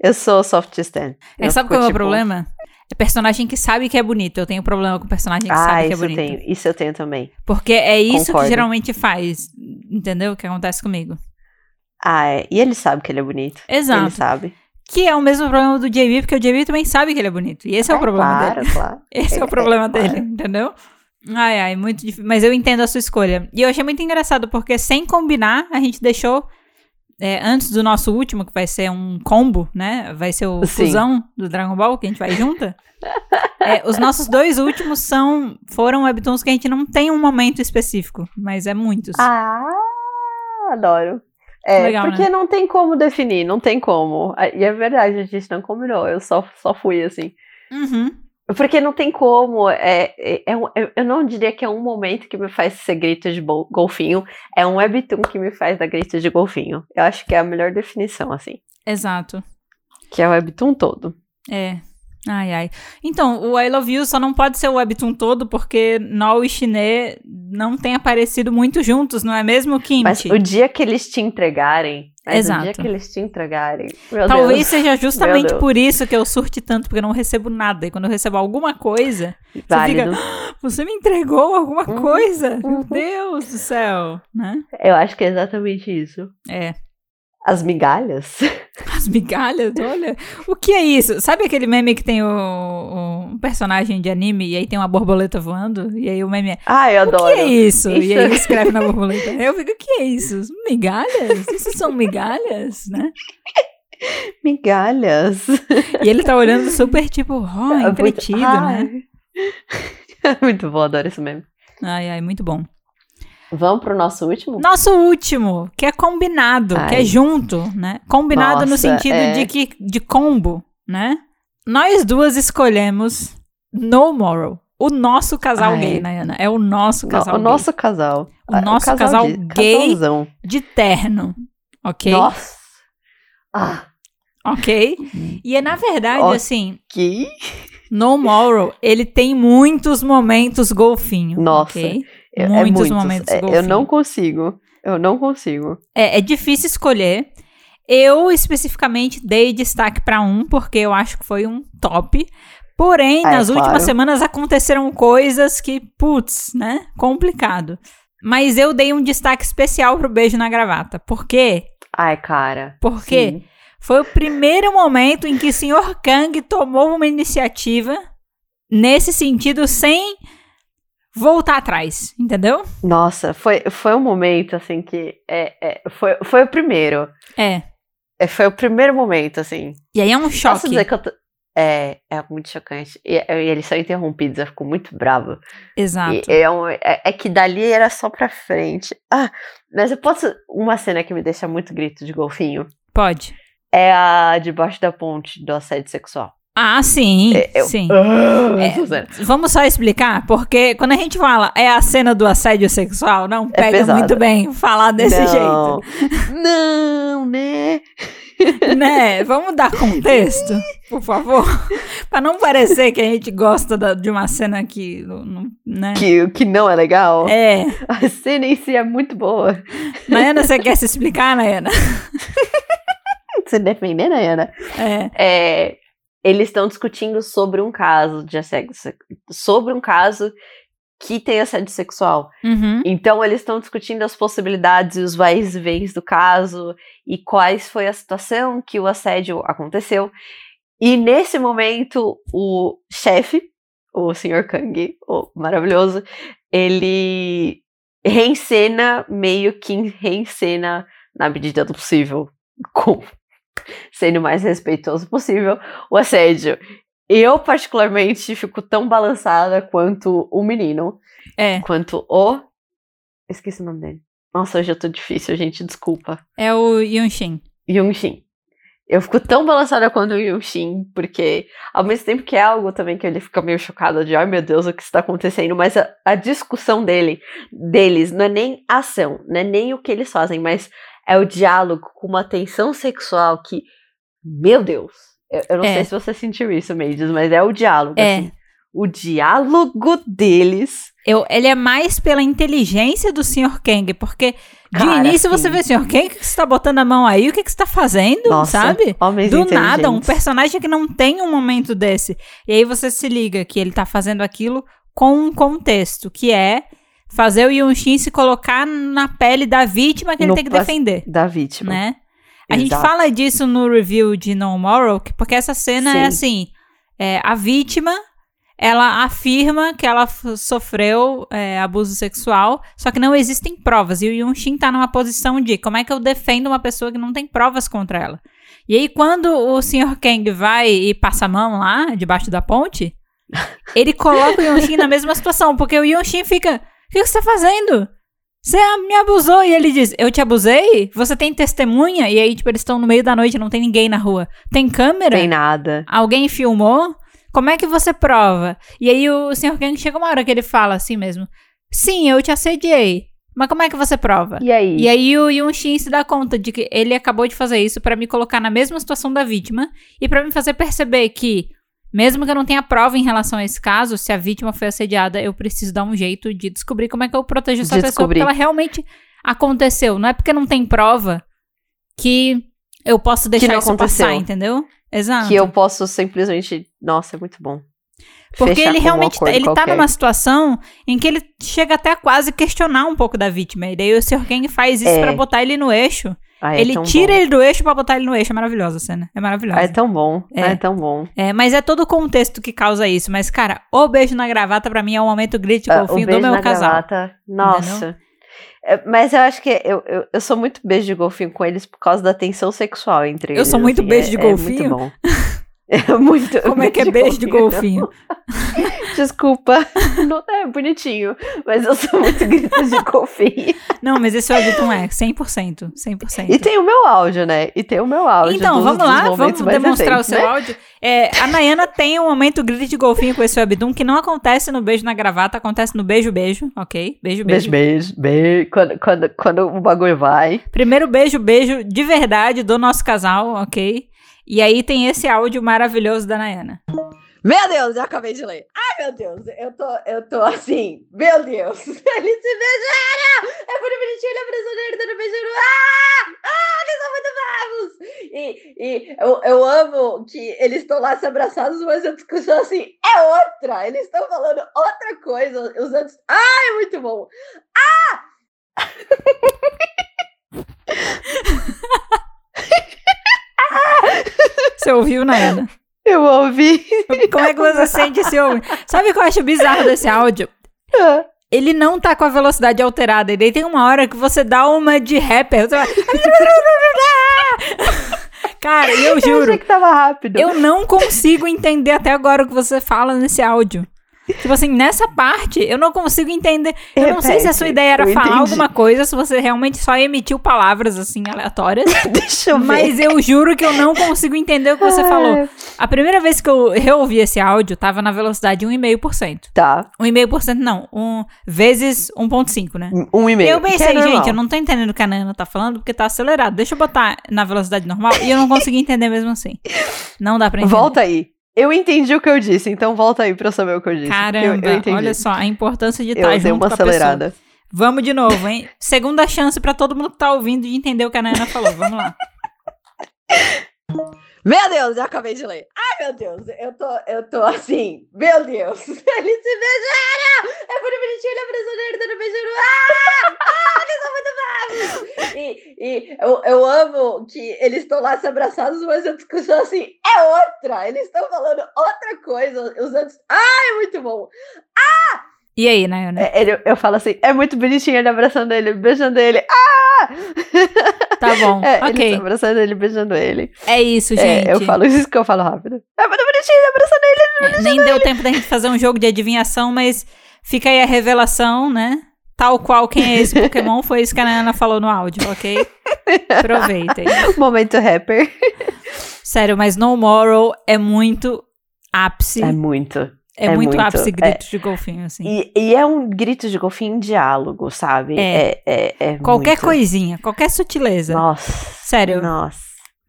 eu sou Soft Stan. É, sabe qual é o tipo... problema? É personagem que sabe que é bonito. Eu tenho problema com personagem que ah, sabe que é bonito. Eu tenho, isso eu tenho também. Porque é isso Concordo. que geralmente faz. Entendeu? O que acontece comigo. Ah, é. E ele sabe que ele é bonito. Exato. Ele sabe. Que é o mesmo problema do JB, porque o JB também sabe que ele é bonito. E esse é, é o problema claro, dele. Claro. Esse é, é o problema dele, claro. entendeu? Ai, ai, muito difícil. Mas eu entendo a sua escolha. E eu achei muito engraçado, porque sem combinar, a gente deixou. É, antes do nosso último, que vai ser um combo, né? Vai ser o Sim. fusão do Dragon Ball, que a gente vai junta. é, os nossos dois últimos são foram webtoons que a gente não tem um momento específico, mas é muitos. Ah, adoro. É, Legal, porque né? não tem como definir, não tem como. E é verdade, a gente não combinou, eu só, só fui assim. Uhum. Porque não tem como. É, é, é, eu não diria que é um momento que me faz ser grito de golfinho. É um webtoon que me faz dar grito de golfinho. Eu acho que é a melhor definição, assim. Exato. Que é o webtoon todo. É. Ai, ai. Então, o I Love You só não pode ser o webtoon todo porque Nol e Shiné não têm aparecido muito juntos, não é mesmo, Kimchi? Mas o dia que eles te entregarem, mas Exato. dia que eles te entregarem. Talvez Deus. seja justamente por isso que eu surte tanto, porque eu não recebo nada. E quando eu recebo alguma coisa, Válido. você fica. Ah, você me entregou alguma uhum. coisa? Uhum. Meu Deus do céu, né? Eu acho que é exatamente isso. É. As migalhas? As migalhas? Olha. O que é isso? Sabe aquele meme que tem o, o personagem de anime e aí tem uma borboleta voando? E aí o meme é. Ah, eu adoro. O que é isso? isso... E aí ele escreve na borboleta. Eu fico, o que é isso? Migalhas? Isso são migalhas, né? Migalhas. E ele tá olhando super tipo, oh, entretido, muito... né? muito bom, adoro esse meme. Ai, ai, muito bom. Vamos pro nosso último? Nosso último, que é combinado, Ai. que é junto, né? Combinado Nossa, no sentido é... de que de combo, né? Nós duas escolhemos No Moral. O nosso casal Ai. gay, Nayana. É o nosso casal o gay. nosso casal. O nosso o casal, casal de, gay casalzão. de terno. Ok? Nossa. Ah. Ok? E é na verdade, okay. assim. Que? No Moral, ele tem muitos momentos golfinho. Nossa. Okay? É, muitos, é muitos momentos é, Eu não consigo. Eu não consigo. É, é difícil escolher. Eu especificamente dei destaque para um, porque eu acho que foi um top. Porém, é, nas últimas semanas aconteceram coisas que, putz, né? Complicado. Mas eu dei um destaque especial pro beijo na gravata. Por quê? Ai, cara. Porque sim. foi o primeiro momento em que o Sr. Kang tomou uma iniciativa nesse sentido sem voltar atrás, entendeu? Nossa, foi, foi um momento, assim, que é, é foi, foi o primeiro. É. é. Foi o primeiro momento, assim. E aí é um choque. Posso dizer que eu tô... É, é muito chocante. E, e, eles são interrompidos, eu fico muito bravo. Exato. E, é, um, é, é, que dali era só pra frente. Ah, mas eu posso. Uma cena que me deixa muito grito de golfinho. Pode. É a debaixo da ponte do assédio sexual. Ah, sim, é, eu, sim. Uh, é, vamos só explicar, porque quando a gente fala é a cena do assédio sexual, não é pega muito bem falar desse não. jeito. Não, né? né? Vamos dar contexto, por favor, para não parecer que a gente gosta da, de uma cena que, né? Que, que não é legal. É. A cena em si é muito boa. Nayana, você quer se explicar, Nayana? se defender, Nayana? É. É eles estão discutindo sobre um caso de assédio, sobre um caso que tem assédio sexual. Uhum. Então eles estão discutindo as possibilidades e os vais e vens do caso e quais foi a situação que o assédio aconteceu. E nesse momento o chefe, o Sr. Kang, o maravilhoso, ele reencena meio que reencena na medida do possível, com sendo o mais respeitoso possível, o assédio. Eu, particularmente, fico tão balançada quanto o menino. É. Quanto o. Esqueci o nome dele. Nossa, hoje eu tô difícil, gente, desculpa. É o Yunshin. Yunshin. Eu fico tão balançada quanto o Yunshin, porque ao mesmo tempo que é algo também que ele fica meio chocado de, ai meu Deus, o que está acontecendo, mas a, a discussão dele, deles, não é nem a ação, não é nem o que eles fazem, mas é o diálogo com uma tensão sexual que, meu Deus, eu, eu não é. sei se você sentiu isso, Mendes, mas é o diálogo. É. Assim, o diálogo deles. Eu, ele é mais pela inteligência do Sr. Kang, porque de Cara, início sim. você vê, Sr. Kang, o que você está botando a mão aí? O que, que você está fazendo? Nossa, sabe? Do nada, um personagem que não tem um momento desse. E aí você se liga que ele está fazendo aquilo com um contexto, que é fazer o Yunshin se colocar na pele da vítima que ele no tem que defender. Da vítima. Né? A gente fala disso no review de No Moral, porque essa cena é Sim. é assim: é, a vítima ela afirma que ela sofreu é, abuso sexual, só que não existem provas. E o Yunshin tá numa posição de como é que eu defendo uma pessoa que não tem provas contra ela. E aí, quando o Sr. Kang vai e passa a mão lá, debaixo da ponte, ele coloca o Yunshin na mesma situação, porque o Yunshin fica. O que você tá fazendo? Você me abusou. E ele diz: Eu te abusei? Você tem testemunha? E aí, tipo, eles estão no meio da noite, não tem ninguém na rua. Tem câmera? Tem nada. Alguém filmou? Como é que você prova? E aí o Sr. Kang chega uma hora que ele fala assim mesmo: Sim, eu te assediei. Mas como é que você prova? E aí? E aí o Yun Shin se dá conta de que ele acabou de fazer isso para me colocar na mesma situação da vítima e para me fazer perceber que mesmo que eu não tenha prova em relação a esse caso, se a vítima foi assediada, eu preciso dar um jeito de descobrir como é que eu protejo essa descobrir. pessoa, porque ela realmente aconteceu. Não é porque não tem prova que eu posso deixar isso aconteceu. passar, entendeu? Exato. Que eu posso simplesmente. Nossa, é muito bom. Porque ele realmente tá, ele tá numa situação em que ele chega até a quase questionar um pouco da vítima. E daí o Sr. Kang faz isso é. para botar ele no eixo. Ai, é ele tira bom. ele do eixo pra botar ele no eixo. É maravilhosa a cena. É maravilhosa. é tão bom. É. é. tão bom. É, mas é todo o contexto que causa isso. Mas, cara, o beijo na gravata pra mim é um momento crítico uh, fim do meu na casal. Gravata, nossa. É, mas eu acho que eu, eu, eu, sou muito beijo de golfinho com eles por causa da tensão sexual entre eu eles. Eu sou muito assim, beijo de é, golfinho. É muito bom. É muito. Como é que é beijo de golfinho? Desculpa, não é bonitinho, mas eu sou muito grita de golfinho. Não, mas esse Webtoon é 100%, 100%. E tem o meu áudio, né? E tem o meu áudio. Então, dos, vamos lá, vamos demonstrar recentes, o seu né? áudio. É, a Nayana tem um momento grito de golfinho com esse Webtoon que não acontece no beijo na gravata, acontece no beijo-beijo, ok? Beijo-beijo. Beijo-beijo, beijo, quando, quando, quando o bagulho vai. Primeiro beijo-beijo de verdade do nosso casal, ok? E aí tem esse áudio maravilhoso da Nayana. Meu Deus, eu acabei de ler. Ai, meu Deus, eu tô, eu tô assim. Meu Deus, eles se beijaram! É muito bonitinho, ele é prisioneiro, tá beijando. Ah! Ah, eles são muito bravos! E, e eu, eu amo que eles estão lá se abraçados, mas a discussão assim é outra. Eles estão falando outra coisa. Os outros. Ah, é muito bom! Ah! Você ouviu, Nayana? Eu ouvi. Como é que você sente esse ouvido? Sabe o que eu acho bizarro desse áudio? Ah. Ele não tá com a velocidade alterada. E daí tem uma hora que você dá uma de rapper. Você vai... Cara, eu juro. Eu achei que tava rápido. Eu não consigo entender até agora o que você fala nesse áudio. Tipo assim, nessa parte, eu não consigo entender. Eu Repete, não sei se a sua ideia era falar entendi. alguma coisa, se você realmente só emitiu palavras assim aleatórias. Deixa eu ver. Mas eu juro que eu não consigo entender o que você falou. A primeira vez que eu reouvi esse áudio, tava na velocidade 1,5%. Tá. 1,5% não, um, vezes 1,5, né? 1,5. Eu pensei, é gente, eu não tô entendendo o que a Nana tá falando porque tá acelerado. Deixa eu botar na velocidade normal e eu não consegui entender mesmo assim. Não dá pra entender. Volta aí. Eu entendi o que eu disse, então volta aí pra eu saber o que eu disse. Caramba, eu, eu olha só, a importância de estar eu junto uma com acelerada. Pessoa. Vamos de novo, hein? Segunda chance para todo mundo que tá ouvindo de entender o que a Nana falou. Vamos lá. Meu Deus, eu acabei de ler. Ai, meu Deus, eu tô, eu tô assim. Meu Deus, eles se beijaram! É muito bonitinho, ele abraçando ele, dando beijando. Ah! Ah, eles são muito bravos! E, e eu, eu amo que eles estão lá se abraçados, mas a discussão assim é outra. Eles estão falando outra coisa. Os outros. Ah, é muito bom. Ah! E aí, Nayana? É, ele, eu falo assim, é muito bonitinho ele abraçando ele, beijando ele. Ah! Tá bom, é, ok. Ele abraçando ele, beijando ele. É isso, gente. É, eu falo isso que eu falo rápido. É muito bonitinho ele abraçando ele. Beijando Nem ele. deu tempo da gente fazer um jogo de adivinhação, mas fica aí a revelação, né? Tal qual quem é esse Pokémon, foi isso que a Nayana falou no áudio, ok? Aproveitem. Momento rapper. Sério, mas No Moral é muito ápice. É muito. É, é muito, muito ápice grito é, de golfinho, assim. E, e, é um grito de golfinho em diálogo, sabe? É. é, é, é qualquer muito... coisinha, qualquer sutileza. Nossa. Sério. Nossa.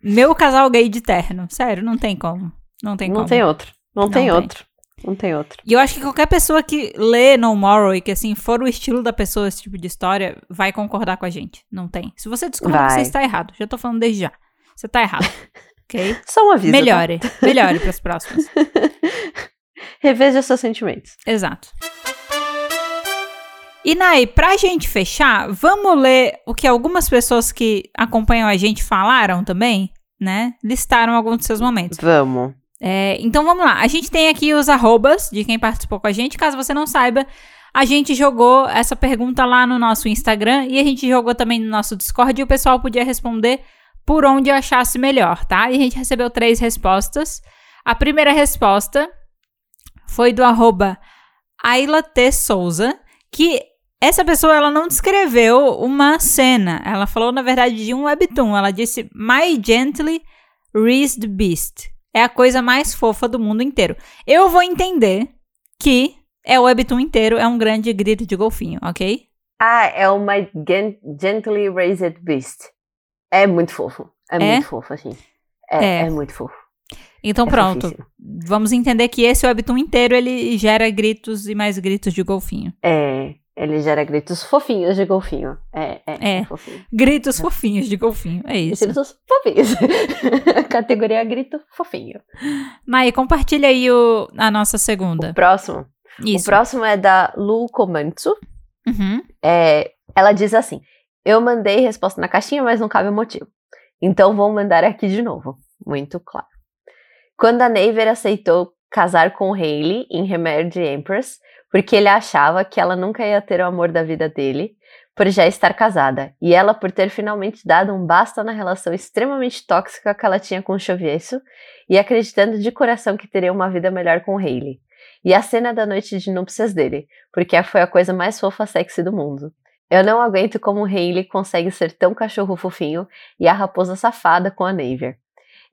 Meu casal gay de terno. Sério, não tem como. Não tem não como. Tem outro. Não, não tem, tem outro. Não tem outro. E eu acho que qualquer pessoa que lê No Moral e que, assim, for o estilo da pessoa, esse tipo de história, vai concordar com a gente. Não tem. Se você discordar, você está errado. Já tô falando desde já. Você tá errado. ok? Só um aviso. Tá? Melhore. Tá? Melhore pras próximas. reveja seus sentimentos. Exato. E Nai, pra gente fechar, vamos ler o que algumas pessoas que acompanham a gente falaram também, né? Listaram alguns dos seus momentos. Vamos. É, então vamos lá. A gente tem aqui os arrobas de quem participou com a gente. Caso você não saiba, a gente jogou essa pergunta lá no nosso Instagram e a gente jogou também no nosso Discord e o pessoal podia responder por onde achasse melhor, tá? E a gente recebeu três respostas. A primeira resposta foi do arroba Ayla T. Souza, que essa pessoa ela não descreveu uma cena. Ela falou, na verdade, de um webtoon. Ela disse My Gently Raised Beast. É a coisa mais fofa do mundo inteiro. Eu vou entender que é o webtoon inteiro, é um grande grito de golfinho, ok? Ah, é o My Gently Raised Beast. É muito fofo. É, é? muito fofo, assim. É, é. é muito fofo. Então é pronto, vamos entender que esse webtoon inteiro ele gera gritos e mais gritos de golfinho. É, ele gera gritos fofinhos de golfinho. É, é, é. é fofinho. Gritos fofinhos de golfinho, é isso. Gritos fofinhos. Categoria grito fofinho. Mai, compartilha aí o, a nossa segunda. O próximo. Isso. O próximo é da Lu Komatsu. Uhum. É, ela diz assim: Eu mandei resposta na caixinha, mas não cabe o motivo. Então vou mandar aqui de novo. Muito claro. Quando a Naver aceitou casar com Hayley em Remedy Empress, porque ele achava que ela nunca ia ter o amor da vida dele, por já estar casada, e ela por ter finalmente dado um basta na relação extremamente tóxica que ela tinha com o Chovieso, e acreditando de coração que teria uma vida melhor com Hayley. E a cena da noite de núpcias dele, porque foi a coisa mais fofa sexy do mundo. Eu não aguento como Hayley consegue ser tão cachorro fofinho e a raposa safada com a Naver.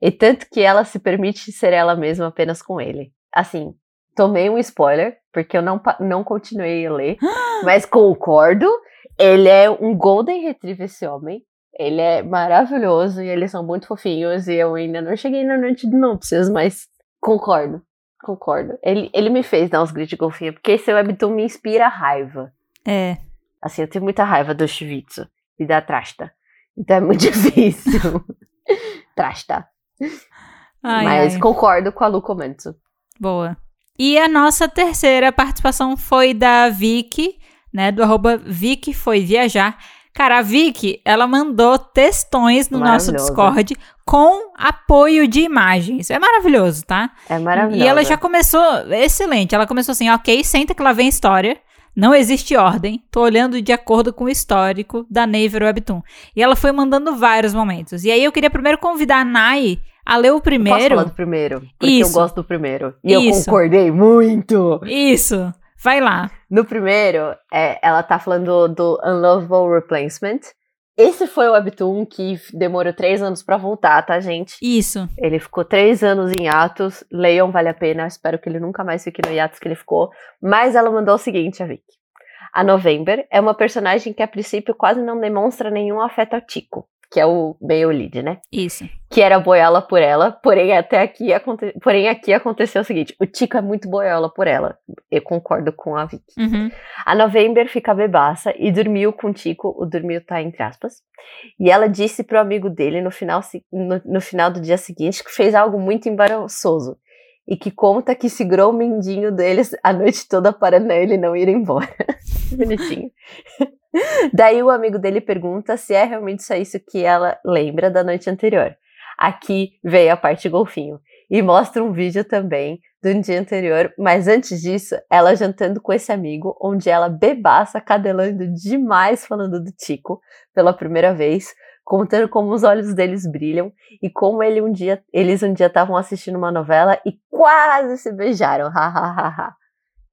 E tanto que ela se permite ser ela mesma apenas com ele. Assim, tomei um spoiler, porque eu não, não continuei a ler, mas concordo. Ele é um Golden Retriever, esse homem. Ele é maravilhoso e eles são muito fofinhos. E eu ainda não cheguei na noite de núpcias, mas concordo. Concordo. Ele, ele me fez dar uns gritos de golfinho, porque esse webtoon me inspira raiva. É. Assim, eu tenho muita raiva do Shivitsu e da Trasta. Então é muito difícil. Trasta. Ai, Mas ai. concordo com a Lu Comenzo. Boa. E a nossa terceira participação foi da Vicky, né? Do arroba Vicky foi viajar. Cara, a Vicky, ela mandou textões no nosso Discord com apoio de imagens. É maravilhoso, tá? É maravilhoso. E ela já começou, excelente. Ela começou assim, ok, senta que lá vem história. Não existe ordem. Tô olhando de acordo com o histórico da Naver Webtoon. E ela foi mandando vários momentos. E aí eu queria primeiro convidar a Nai a ler o primeiro. Eu posso falar do primeiro? Porque Isso. eu gosto do primeiro. E Isso. eu concordei muito. Isso. Vai lá. No primeiro, é, ela tá falando do Unlovable Replacement. Esse foi o webtoon que demorou três anos para voltar, tá, gente? Isso. Ele ficou três anos em atos. Leiam, vale a pena. Espero que ele nunca mais fique no hiatus que ele ficou. Mas ela mandou o seguinte, a Vicky. A November é uma personagem que a princípio quase não demonstra nenhum afeto ao Tico. Que é o meio lead, né? Isso. Que era boiola por ela, porém até aqui, aconte... porém aqui aconteceu o seguinte, o Tico é muito boiola por ela, eu concordo com a Vicky. Uhum. A November fica bebaça e dormiu com o Tico, o dormiu tá entre aspas, e ela disse pro amigo dele no final, no, no final do dia seguinte que fez algo muito embaraçoso, e que conta que segurou o mendinho deles a noite toda para ele não ir embora. Bonitinho. Daí o amigo dele pergunta se é realmente só isso que ela lembra da noite anterior. Aqui veio a parte golfinho. E mostra um vídeo também do dia anterior, mas antes disso, ela jantando com esse amigo, onde ela bebaça, cadelando demais falando do Tico pela primeira vez, contando como os olhos deles brilham e como ele um dia, eles um dia estavam assistindo uma novela e quase se beijaram.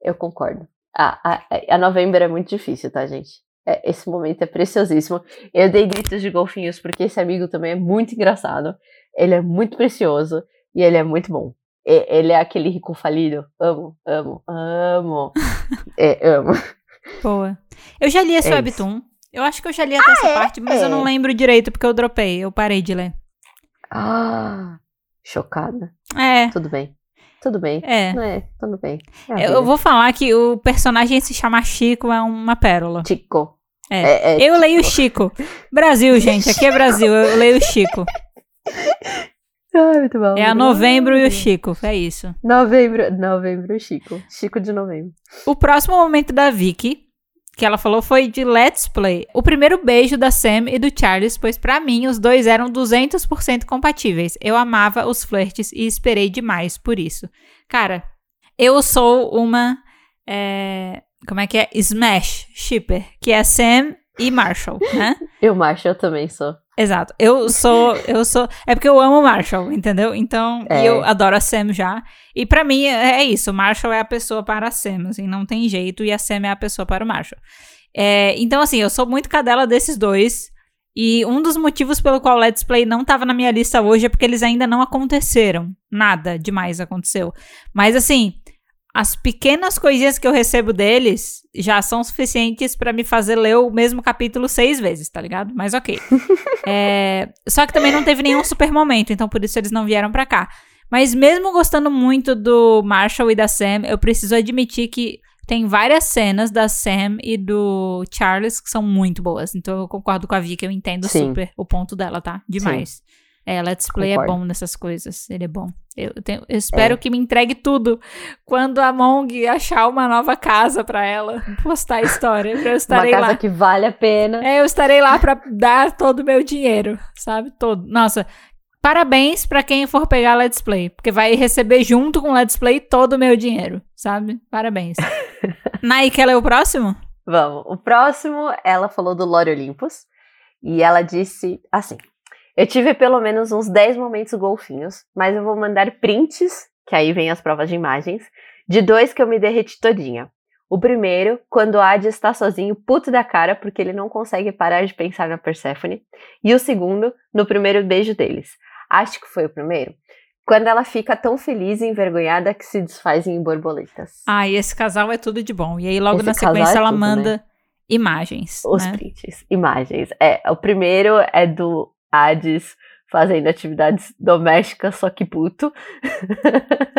Eu concordo. A, a, a November é muito difícil, tá, gente? É, esse momento é preciosíssimo. Eu dei gritos de golfinhos porque esse amigo também é muito engraçado. Ele é muito precioso e ele é muito bom. E, ele é aquele rico falido. Amo, amo, amo. é, amo. Boa. Eu já li esse é webtoon. Isso. Eu acho que eu já li até ah, essa é? parte, mas eu não é. lembro direito porque eu dropei. Eu parei de ler. Ah, chocada. É. Tudo bem. Tudo bem. É. É, tudo bem. É eu vou falar que o personagem se chama Chico é uma pérola. Chico. É. é, é eu Chico. leio Chico. Brasil, gente. Aqui é Brasil. Eu leio Chico. Ah, muito bom. É a novembro e o Chico, é isso. Novembro, novembro, Chico. Chico de novembro. O próximo momento da Vicky que ela falou foi de Let's Play. O primeiro beijo da Sam e do Charles, pois para mim os dois eram 200% compatíveis. Eu amava os flirts e esperei demais por isso. Cara, eu sou uma. É, como é que é? Smash shipper, que é Sam e Marshall, né? Eu, Marshall, também sou. Exato. Eu sou, eu sou. É porque eu amo o Marshall, entendeu? Então, é. e eu adoro a Sam já. E para mim é, é isso. O Marshall é a pessoa para a Sam, assim, não tem jeito. E a Sam é a pessoa para o Marshall. É, então, assim, eu sou muito cadela desses dois. E um dos motivos pelo qual o Let's Play não tava na minha lista hoje é porque eles ainda não aconteceram. Nada demais aconteceu. Mas, assim, as pequenas coisinhas que eu recebo deles já são suficientes para me fazer ler o mesmo capítulo seis vezes, tá ligado? Mas ok. é, só que também não teve nenhum super momento, então por isso eles não vieram pra cá. Mas mesmo gostando muito do Marshall e da Sam, eu preciso admitir que tem várias cenas da Sam e do Charles que são muito boas. Então eu concordo com a Vicky, eu entendo Sim. super o ponto dela, tá? Demais. Sim. É, Let's Play é Concordo. é bom nessas coisas. Ele é bom. Eu, tenho, eu espero é. que me entregue tudo quando a Mong achar uma nova casa para ela postar a história. Eu estarei uma casa lá. que vale a pena. É, eu estarei lá para dar todo o meu dinheiro, sabe? Todo. Nossa, parabéns para quem for pegar Let's Play, porque vai receber junto com Let's Play todo o meu dinheiro, sabe? Parabéns. Nai, quer ler o próximo? Vamos. O próximo, ela falou do Lore Olympus e ela disse assim: eu tive pelo menos uns 10 momentos golfinhos, mas eu vou mandar prints, que aí vem as provas de imagens, de dois que eu me derreti todinha. O primeiro, quando o Adi está sozinho, puto da cara, porque ele não consegue parar de pensar na Persephone. E o segundo, no primeiro beijo deles. Acho que foi o primeiro. Quando ela fica tão feliz e envergonhada que se desfaz em borboletas. Ah, e esse casal é tudo de bom. E aí, logo esse na sequência, é ela tudo, manda né? imagens. Os né? prints, imagens. É, o primeiro é do Hades fazendo atividades domésticas, só que puto.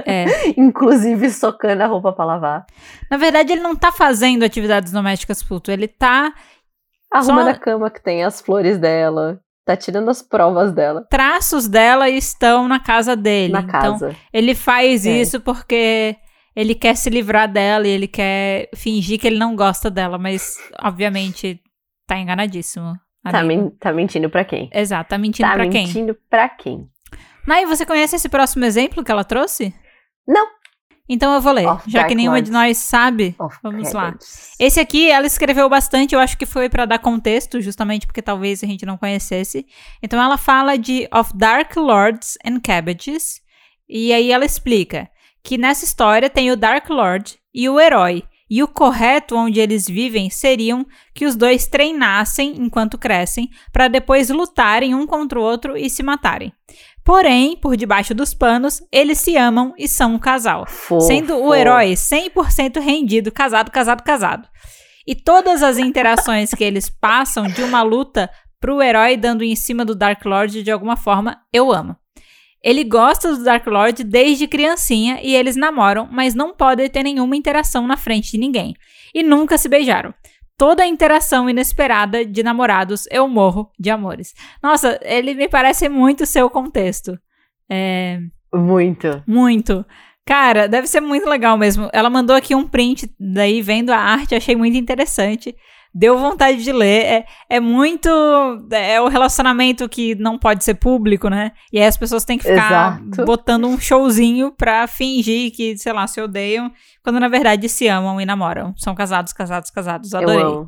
É. Inclusive socando a roupa pra lavar. Na verdade, ele não tá fazendo atividades domésticas puto, ele tá. Arrumando só... a cama que tem as flores dela. Tá tirando as provas dela. Traços dela estão na casa dele. Na então, casa. Ele faz é. isso porque ele quer se livrar dela e ele quer fingir que ele não gosta dela, mas obviamente tá enganadíssimo. Tá, men tá, mentindo pra quem? Exato, tá mentindo tá pra quem? Tá mentindo pra quem? Nai, você conhece esse próximo exemplo que ela trouxe? Não. Então eu vou ler, já que nenhuma de nós sabe. Vamos lá. Esse aqui ela escreveu bastante, eu acho que foi para dar contexto, justamente porque talvez a gente não conhecesse. Então ela fala de Of Dark Lords and Cabbages, e aí ela explica que nessa história tem o Dark Lord e o herói, e o correto onde eles vivem seriam que os dois treinassem enquanto crescem, para depois lutarem um contra o outro e se matarem. Porém, por debaixo dos panos, eles se amam e são um casal, Fofo. sendo o herói 100% rendido, casado, casado, casado. E todas as interações que eles passam de uma luta pro herói dando em cima do Dark Lord de alguma forma, eu amo. Ele gosta do Dark Lord desde criancinha e eles namoram, mas não podem ter nenhuma interação na frente de ninguém. E nunca se beijaram. Toda interação inesperada de namorados, eu morro de amores. Nossa, ele me parece muito seu contexto. É... Muito. Muito. Cara, deve ser muito legal mesmo. Ela mandou aqui um print daí vendo a arte, achei muito interessante deu vontade de ler. É, é muito. É o relacionamento que não pode ser público, né? E aí as pessoas têm que ficar Exato. botando um showzinho pra fingir que, sei lá, se odeiam, quando na verdade se amam e namoram. São casados, casados, casados. Adorei.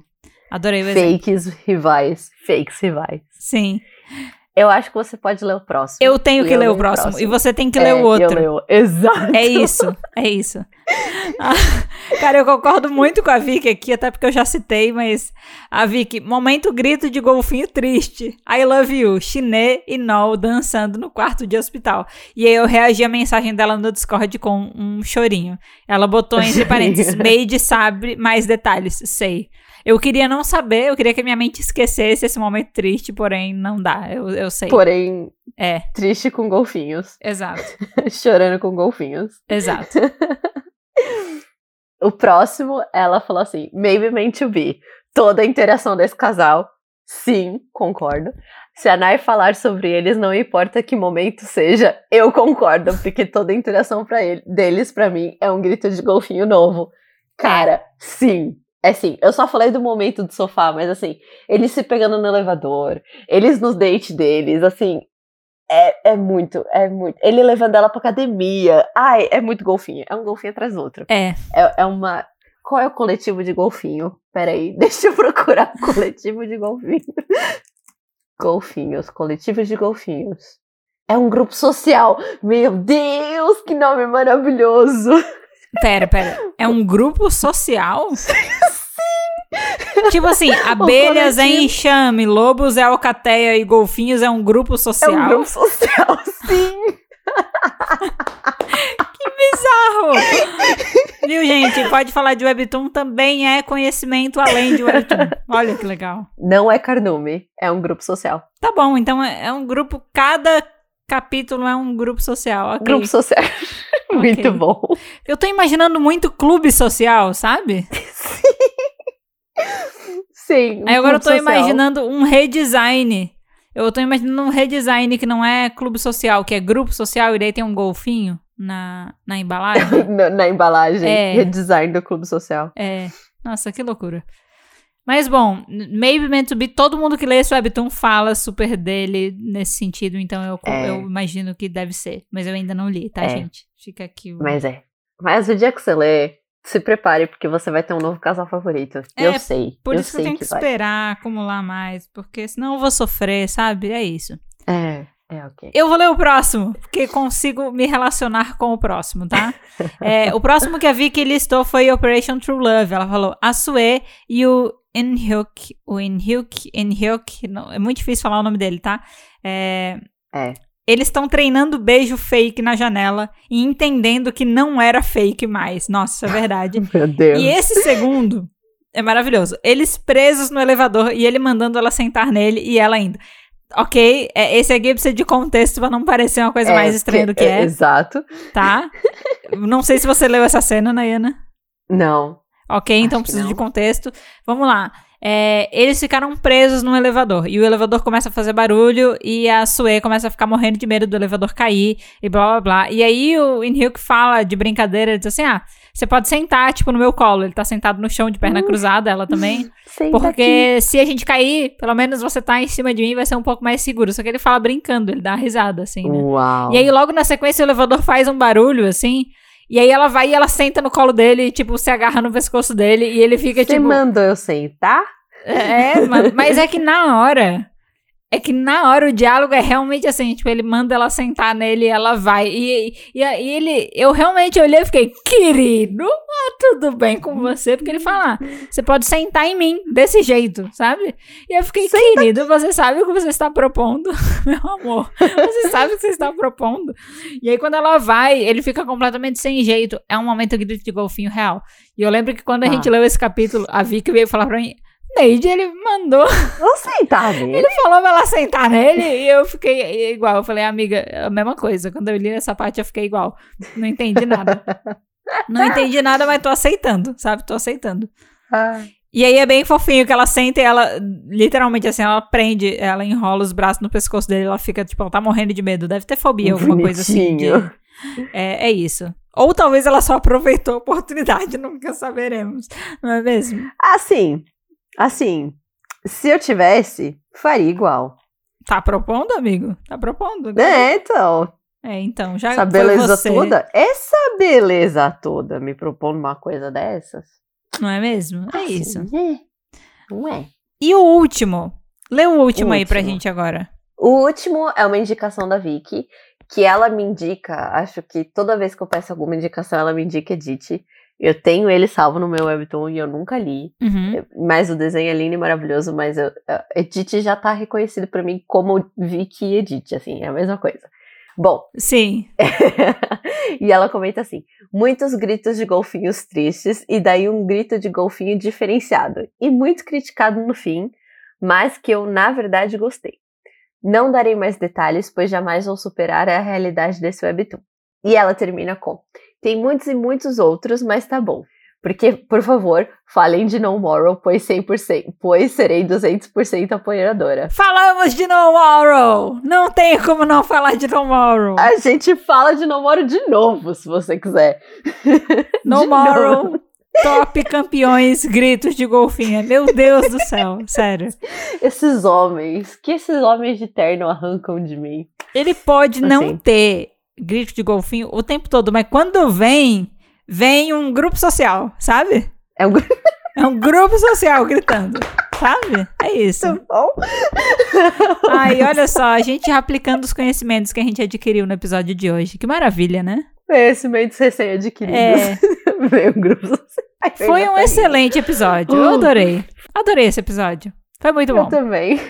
Adorei o Fakes rivais. Fakes rivais. Sim. Eu acho que você pode ler o próximo. Eu tenho que ler o próximo, próximo, E você tem que é, ler o outro. Eu leio. Exato. É isso. É isso. Ah, cara, eu concordo muito com a Vicky aqui, até porque eu já citei, mas a Vicky, momento grito de golfinho triste. I love you. Chiné e Nol dançando no quarto de hospital. E aí eu reagi à mensagem dela no Discord com um chorinho. Ela botou entre parênteses, Made sabe mais detalhes. Sei. Eu queria não saber, eu queria que a minha mente esquecesse esse momento triste, porém não dá, eu, eu sei. Porém, é. Triste com golfinhos. Exato. Chorando com golfinhos. Exato. o próximo, ela falou assim: Maybe meant to be. Toda a interação desse casal, sim, concordo. Se a Nai falar sobre eles, não importa que momento seja, eu concordo, porque toda a interação pra ele, deles, para mim, é um grito de golfinho novo. Cara, sim, é assim, eu só falei do momento do sofá, mas assim, eles se pegando no elevador, eles nos dates deles, assim, é, é muito, é muito. Ele levando ela pra academia. Ai, é muito golfinho. É um golfinho atrás do outro. É. É, é uma. Qual é o coletivo de golfinho? Peraí, deixa eu procurar o coletivo de golfinho. golfinhos, coletivos de golfinhos. É um grupo social. Meu Deus, que nome maravilhoso! Pera, pera. É um grupo social? Tipo assim, abelhas é enxame, lobos é alcateia e golfinhos é um grupo social. É um grupo social, sim. que bizarro! Viu, gente? Pode falar de Webtoon, também é conhecimento além de Webtoon. Olha que legal. Não é carnume, é um grupo social. Tá bom, então é, é um grupo, cada capítulo é um grupo social. Okay. Grupo social. muito okay. bom. Eu tô imaginando muito clube social, sabe? Sim. Sim. Um Aí agora eu tô social. imaginando um redesign. Eu tô imaginando um redesign que não é clube social, que é grupo social, e daí tem um golfinho na, na embalagem. na, na, embalagem. É. Redesign do clube social. É. Nossa, que loucura. Mas bom, Maybe Meant to Be, todo mundo que lê esse webtoon fala super dele nesse sentido, então eu, é. eu imagino que deve ser. Mas eu ainda não li, tá, é. gente? Fica aqui. O... Mas é. Mas o dia que você lê, se prepare, porque você vai ter um novo casal favorito. É, eu sei. Por eu isso que eu tenho que, que esperar acumular mais, porque senão eu vou sofrer, sabe? É isso. É. É, ok. Eu vou ler o próximo, porque consigo me relacionar com o próximo, tá? é, o próximo que a Vicky listou foi Operation True Love. Ela falou a Sue e o Inhyuk, o Inhyuk, Inhyuk, não, é muito difícil falar o nome dele, tá? É. é. Eles estão treinando beijo fake na janela e entendendo que não era fake mais. Nossa, é verdade. Meu Deus. E esse segundo é maravilhoso. Eles presos no elevador e ele mandando ela sentar nele e ela indo. Ok, é, esse aqui precisa de contexto pra não parecer uma coisa é, mais estranha do que é. é. Exato. Tá? não sei se você leu essa cena, Nayana. Não. Ok, então precisa de contexto. Vamos lá. É, eles ficaram presos no elevador. E o elevador começa a fazer barulho e a Sue começa a ficar morrendo de medo do elevador cair e blá blá blá. E aí o Inhyuk fala de brincadeira, ele diz assim: ah, você pode sentar, tipo, no meu colo. Ele tá sentado no chão de perna hum. cruzada, ela também. porque aqui. se a gente cair, pelo menos você tá em cima de mim, vai ser um pouco mais seguro. Só que ele fala brincando, ele dá uma risada, assim, né? Uau. E aí logo na sequência o elevador faz um barulho, assim. E aí ela vai e ela senta no colo dele, tipo, se agarra no pescoço dele e ele fica Você tipo. Você mandou eu sentar? É, mas é que na hora é que na hora o diálogo é realmente assim, tipo, ele manda ela sentar nele e ela vai. E, e, e ele, eu realmente olhei e fiquei, querido, ah, tudo bem com você? Porque ele fala, ah, você pode sentar em mim desse jeito, sabe? E eu fiquei, Senta querido, você sabe o que você está propondo, meu amor. Você sabe o que você está propondo. E aí quando ela vai, ele fica completamente sem jeito. É um momento grito de golfinho real. E eu lembro que quando a ah. gente leu esse capítulo, a Vicky veio falar pra mim, Neide, ele mandou. Vou sentar nele. Ele falou pra ela sentar nele e eu fiquei igual. Eu falei, amiga, a mesma coisa. Quando eu li essa parte, eu fiquei igual. Não entendi nada. Não entendi nada, mas tô aceitando, sabe? Tô aceitando. Ai. E aí é bem fofinho que ela senta e ela, literalmente assim, ela prende, ela enrola os braços no pescoço dele, ela fica, tipo, ela tá morrendo de medo. Deve ter fobia, alguma coisa assim. De, é, é isso. Ou talvez ela só aproveitou a oportunidade, nunca saberemos. Não é mesmo? Assim, assim, se eu tivesse, faria igual. Tá propondo, amigo? Tá propondo? É, então. É, então, já Essa beleza você... toda? Essa beleza toda me propondo uma coisa dessas? Não é mesmo? É assim, isso. É. Não é. E o último? Lê o último o aí último. pra gente agora. O último é uma indicação da Vicky, que ela me indica, acho que toda vez que eu peço alguma indicação, ela me indica Edith. Eu tenho ele salvo no meu webtoon e eu nunca li. Uhum. Mas o desenho é lindo e maravilhoso, mas eu, Edith já tá reconhecido para mim como Vicky e Edith, assim, é a mesma coisa. Bom. Sim. e ela comenta assim: muitos gritos de golfinhos tristes e daí um grito de golfinho diferenciado e muito criticado no fim, mas que eu na verdade gostei. Não darei mais detalhes, pois jamais vou superar a realidade desse webtoon. E ela termina com: tem muitos e muitos outros, mas tá bom. Porque, por favor, falem de No Moral, pois 100%, pois serei 200% apoiadora. Falamos de No Moral! Não tem como não falar de No Moral. A gente fala de No Moral de novo, se você quiser. No Moral, top campeões, gritos de golfinha. Meu Deus do céu, sério. Esses homens, que esses homens de terno arrancam de mim. Ele pode assim. não ter grito de golfinho o tempo todo, mas quando vem vem um grupo social, sabe? É um, é um grupo social gritando. Sabe? É isso. Tá bom. Aí, olha só, a gente aplicando os conhecimentos que a gente adquiriu no episódio de hoje. Que maravilha, né? Conhecimentos recém-adquiridos. É. Vem um grupo social. Foi um excelente episódio. Eu adorei. Adorei esse episódio. Foi muito bom. Eu também.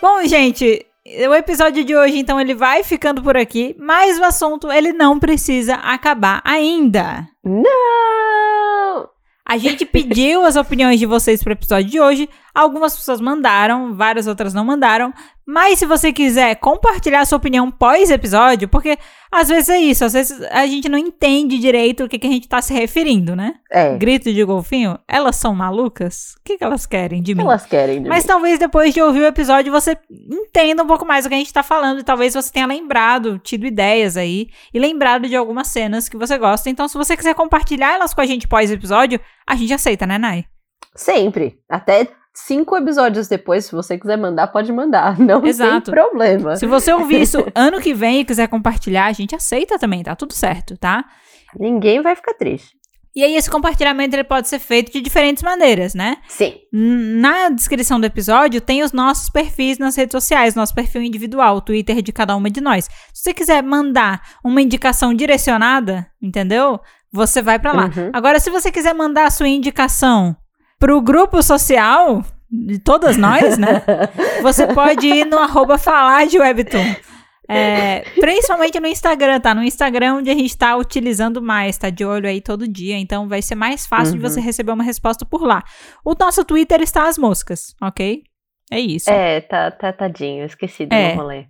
Bom, gente, o episódio de hoje, então, ele vai ficando por aqui, mas o assunto, ele não precisa acabar ainda. Não! A gente pediu as opiniões de vocês para o episódio de hoje. Algumas pessoas mandaram, várias outras não mandaram. Mas se você quiser compartilhar sua opinião pós-episódio, porque às vezes é isso, às vezes a gente não entende direito o que, que a gente tá se referindo, né? É. Grito de golfinho, elas são malucas? O que, que elas querem de mim? Elas querem de Mas mim. talvez depois de ouvir o episódio você entenda um pouco mais o que a gente tá falando e talvez você tenha lembrado, tido ideias aí e lembrado de algumas cenas que você gosta. Então, se você quiser compartilhar elas com a gente pós-episódio, a gente aceita, né, Nai? Sempre. Até cinco episódios depois, se você quiser mandar, pode mandar. Não Exato. tem problema. Se você ouvir isso ano que vem e quiser compartilhar, a gente aceita também, tá tudo certo, tá? Ninguém vai ficar triste. E aí esse compartilhamento ele pode ser feito de diferentes maneiras, né? Sim. Na descrição do episódio tem os nossos perfis nas redes sociais, nosso perfil individual, o Twitter de cada uma de nós. Se você quiser mandar uma indicação direcionada, entendeu? Você vai para lá. Uhum. Agora, se você quiser mandar a sua indicação pro grupo social de todas nós, né? Você pode ir no arroba falar de Webtoon. É, principalmente no Instagram, tá? No Instagram onde a gente tá utilizando mais, tá de olho aí todo dia, então vai ser mais fácil uhum. de você receber uma resposta por lá. O nosso Twitter está às moscas, ok? É isso. É, tá, tá tadinho, esqueci do é. rolê.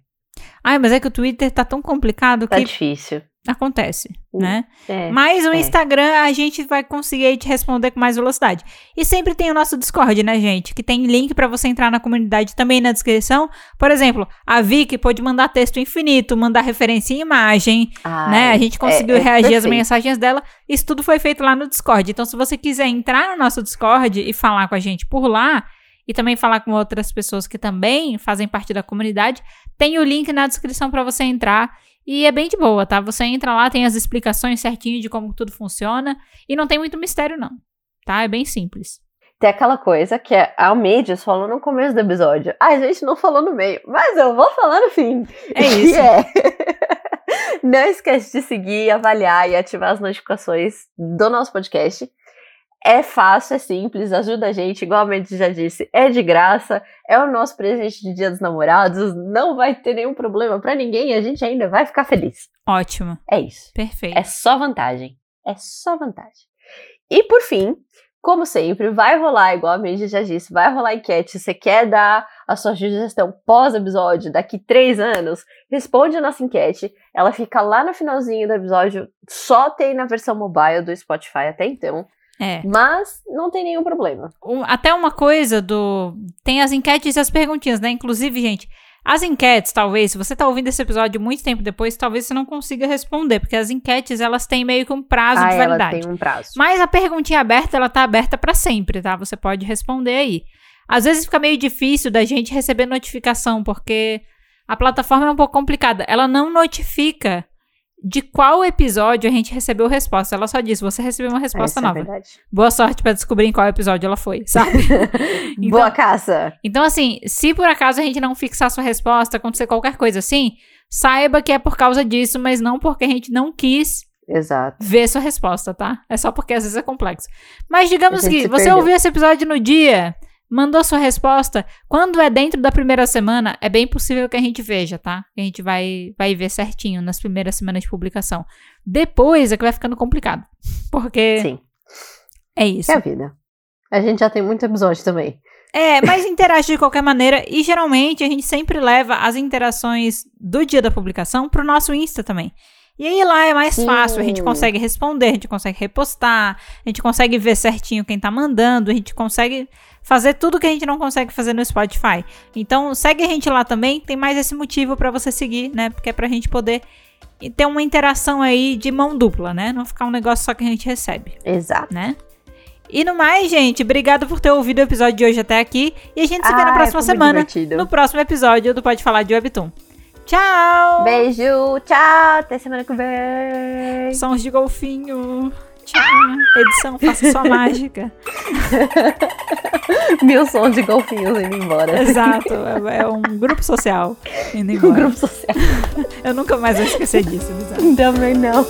Ai, mas é que o Twitter tá tão complicado tá que. Tá difícil. Acontece, hum, né? É, Mas no é. Instagram a gente vai conseguir te responder com mais velocidade. E sempre tem o nosso Discord, né, gente? Que tem link para você entrar na comunidade também na descrição. Por exemplo, a Vicky pode mandar texto infinito, mandar referência em imagem, Ai, né? A gente conseguiu é, é reagir às mensagens dela. Isso tudo foi feito lá no Discord. Então, se você quiser entrar no nosso Discord e falar com a gente por lá, e também falar com outras pessoas que também fazem parte da comunidade, tem o link na descrição para você entrar e é bem de boa, tá? Você entra lá, tem as explicações certinho de como tudo funciona e não tem muito mistério não, tá? É bem simples. Tem aquela coisa que é, a Almeides falou no começo do episódio. Ah, a gente não falou no meio, mas eu vou falar no fim. É isso. É. não esquece de seguir, avaliar e ativar as notificações do nosso podcast. É fácil, é simples, ajuda a gente, igual a Mendes já disse, é de graça, é o nosso presente de Dia dos Namorados, não vai ter nenhum problema para ninguém, a gente ainda vai ficar feliz. Ótimo. É isso. Perfeito. É só vantagem. É só vantagem. E por fim, como sempre, vai rolar, igual a já disse, vai rolar enquete. Você quer dar a sua sugestão pós-episódio daqui três anos? Responde a nossa enquete. Ela fica lá no finalzinho do episódio. Só tem na versão mobile do Spotify até então. É. Mas não tem nenhum problema. Até uma coisa do. Tem as enquetes e as perguntinhas, né? Inclusive, gente, as enquetes, talvez, se você está ouvindo esse episódio muito tempo depois, talvez você não consiga responder, porque as enquetes, elas têm meio que um prazo ah, de validade. Ela tem um prazo. Mas a perguntinha aberta, ela tá aberta para sempre, tá? Você pode responder aí. Às vezes fica meio difícil da gente receber notificação, porque a plataforma é um pouco complicada. Ela não notifica de qual episódio a gente recebeu resposta. Ela só disse: você recebeu uma resposta Essa é nova. É verdade. Boa sorte para descobrir em qual episódio ela foi, sabe? então, Boa caça. Então, assim, se por acaso a gente não fixar sua resposta, acontecer qualquer coisa assim, saiba que é por causa disso, mas não porque a gente não quis Exato. ver sua resposta, tá? É só porque às vezes é complexo. Mas digamos que você perdeu. ouviu esse episódio no dia mandou sua resposta. Quando é dentro da primeira semana, é bem possível que a gente veja, tá? A gente vai, vai ver certinho nas primeiras semanas de publicação. Depois é que vai ficando complicado. Porque. Sim. É isso. É a vida. A gente já tem muito episódio também. É, mas interage de qualquer maneira. E geralmente a gente sempre leva as interações do dia da publicação pro nosso Insta também. E aí lá é mais fácil, a gente consegue responder, a gente consegue repostar, a gente consegue ver certinho quem tá mandando, a gente consegue fazer tudo que a gente não consegue fazer no Spotify. Então, segue a gente lá também, tem mais esse motivo para você seguir, né? Porque é pra gente poder ter uma interação aí de mão dupla, né? Não ficar um negócio só que a gente recebe. Exato. Né? E no mais, gente, obrigado por ter ouvido o episódio de hoje até aqui. E a gente se vê na próxima semana. Divertido. No próximo episódio do Pode Falar de Webtoon. Tchau! Beijo, tchau, até semana que vem. Sons de golfinho. Tchau. Edição, faça sua mágica. Mil sons de golfinhos indo embora. Exato, é, é um grupo social indo embora. Um grupo social. Eu nunca mais vou esquecer disso, bizarro. Também não.